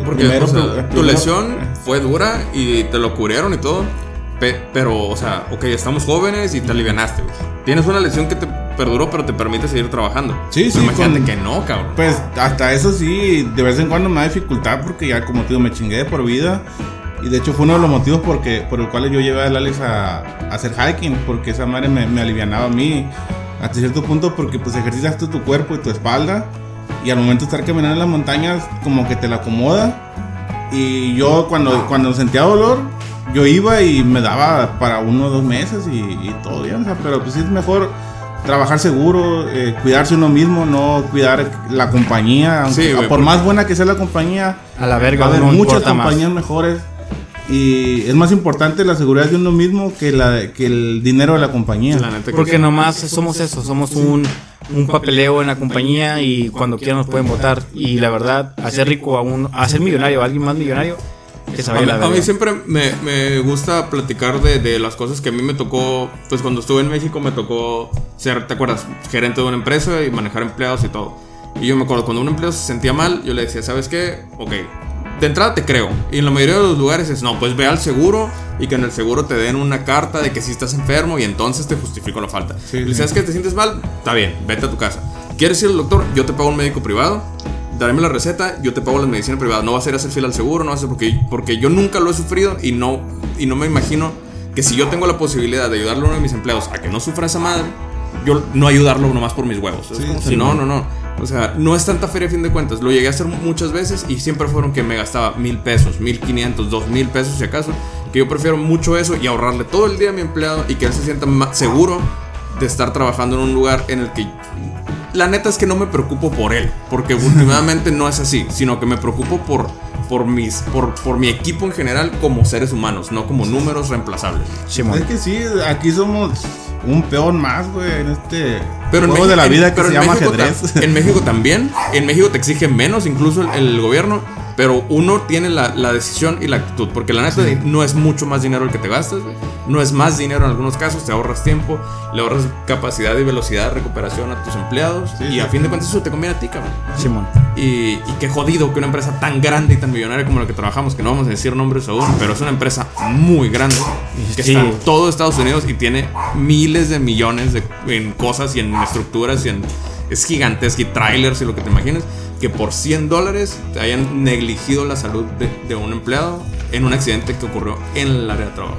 Porque Primero, o sea, pri- tu primero- lesión fue dura y te lo cubrieron y todo. pe- pero, o sea, ok, estamos jóvenes y te alivianaste. Tienes una lesión que te perduró, pero te permite seguir trabajando. Sí, Pero sí, Imagínate con- que no, cabrón. Pues hasta eso sí, de vez en cuando me da dificultad porque ya como te digo, me chingué por vida. Y de hecho fue uno de los motivos porque, por el cual yo llevé al Alex a, a hacer hiking, porque esa madre me, me alivianaba a mí hasta cierto punto porque pues ejercitas tú tu cuerpo y tu espalda y al momento de estar caminando en las montañas como que te la acomoda. Y yo cuando, cuando sentía dolor, yo iba y me daba para uno o dos meses y, y todo bien, o sea, pero pues sí es mejor trabajar seguro, eh, cuidarse uno mismo, no cuidar la compañía. aunque- Sí, por más buena que sea la compañía, A la va verga, a haber no muchas más. compañías mejores. Y es más importante la seguridad de uno mismo que, la, que el dinero de la compañía. La neta que Porque nomás somos eso, somos un, un papeleo en la compañía y cuando quieran nos pueden votar. Y la verdad, hacer rico a un, hacer millonario a alguien más millonario, A mí, a mí siempre me, me gusta platicar de, de las cosas que a mí me tocó. Pues cuando estuve en México me tocó ser, ¿te acuerdas? Gerente de una empresa y manejar empleados y todo. Y yo me acuerdo, cuando un empleado se sentía mal, yo le decía, ¿sabes qué? Ok, de entrada te creo. Y en la mayoría de los lugares es, no, pues ve al seguro y que en el seguro te den una carta de que si estás enfermo y entonces te justifico la falta. Sí, Y sí. ¿Sabes que te sientes mal? Está bien, vete a tu casa. ¿Quieres ir al doctor? Yo te pago un médico privado. Dame la receta, yo te pago la medicina privada. No va a ser hacer fila al seguro, no va a ser porque, porque yo nunca lo he sufrido y no, y no me imagino que si yo tengo la posibilidad de ayudarle a uno de mis empleados a que no sufra esa madre, yo no ayudarlo nomás por mis huevos. Es Sí, como sí, si, no, no. no, no. O sea, no es tanta feria a fin de cuentas. Lo llegué a hacer muchas veces y siempre fueron que me gastaba mil pesos, mil quinientos, dos mil pesos si acaso. Que yo prefiero mucho eso y ahorrarle todo el día a mi empleado y que él se sienta más seguro de estar trabajando en un lugar en el que la neta es que no me preocupo por él, porque últimamente no es así, sino que me preocupo por por, mis, por, por mi equipo en general como seres humanos, no como números reemplazables. Simón. Es que sí, aquí somos un peón más, güey, en este Pero en juego México- de la vida en- que pero se en llama México ajedrez. En México también. En México te exige menos, incluso el, el gobierno. Pero uno tiene la, la decisión y la actitud. Porque la neta no es mucho más dinero el que te gastas, güey. No es más dinero en algunos casos. Te ahorras tiempo, le ahorras capacidad y velocidad de recuperación a tus empleados. Sí, y sí. a fin de cuentas, eso te conviene a ti, cabrón. Simón. Y, y qué jodido que una empresa tan grande y tan millonaria como la que trabajamos, que no vamos a decir nombres aún, pero es una empresa muy grande, que Sí. está en todo Estados Unidos y tiene miles de millones de, en cosas y en estructuras y en... Es gigantesca y trailers y lo que te imagines, que por 100 dólares te hayan negligido la salud de, de un empleado en un accidente que ocurrió en el área de trabajo.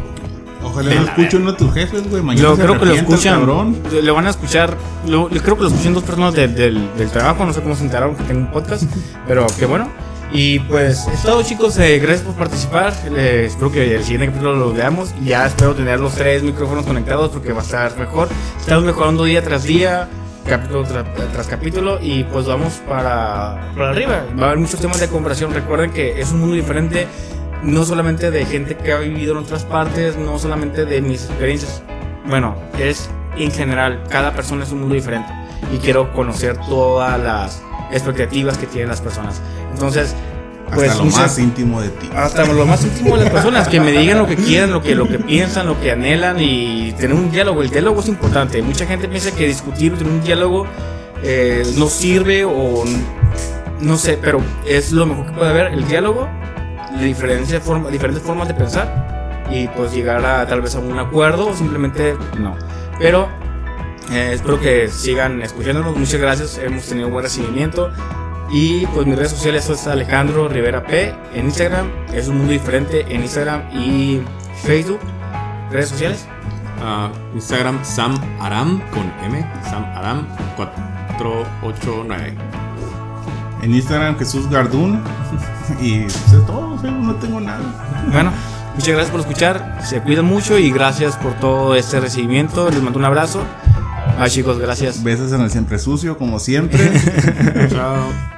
Ojalá De no escuche uno de tus jefes, güey. Mañana Yo se creo que lo escuchan. cabrón. Lo van a escuchar. Lo, yo creo que lo escuchan dos personas del, del, del trabajo. No sé cómo se enteraron que tengo un podcast. pero qué bueno. Y pues es todo, chicos. eh, gracias por participar. Eh, espero que el siguiente capítulo lo veamos. Y ya espero tener los tres micrófonos conectados porque va a estar mejor. Estamos mejorando día tras día. Capítulo tra- tras capítulo y pues vamos para, para arriba. Va a haber muchos temas de conversación. Recuerden que es un mundo diferente no solamente de gente que ha vivido en otras partes, no solamente de mis experiencias. Bueno, es en general, cada persona es un mundo diferente y quiero conocer todas las expectativas que tienen las personas. Entonces, pues Hasta lo muchas- más íntimo de ti. hasta lo más íntimo de las personas, que me digan lo que quieran, lo que, lo que piensan, lo que anhelan y tener un diálogo. El diálogo es importante. Mucha gente piensa que discutir, tener un diálogo eh, no sirve o no sé, pero es lo mejor que puede haber, el diálogo, diferentes, forma, diferentes formas de pensar y pues llegar a tal vez a un acuerdo o simplemente no. Pero eh, espero que sigan escuchándonos. Muchas gracias. Hemos tenido buen recibimiento. Y pues mis redes sociales es Alejandro Rivera P en Instagram. Es un mundo diferente en Instagram y Facebook. Redes sociales. Ah, Instagram Sam Aram con M, Sam Aram 489. En Instagram Jesús Gardún. Y pues, es todo, no tengo nada. Bueno, muchas gracias por escuchar. Se cuidan mucho y gracias por todo este recibimiento. Les mando un abrazo. Bye chicos, gracias. Besos en el siempre sucio, como siempre. Chao.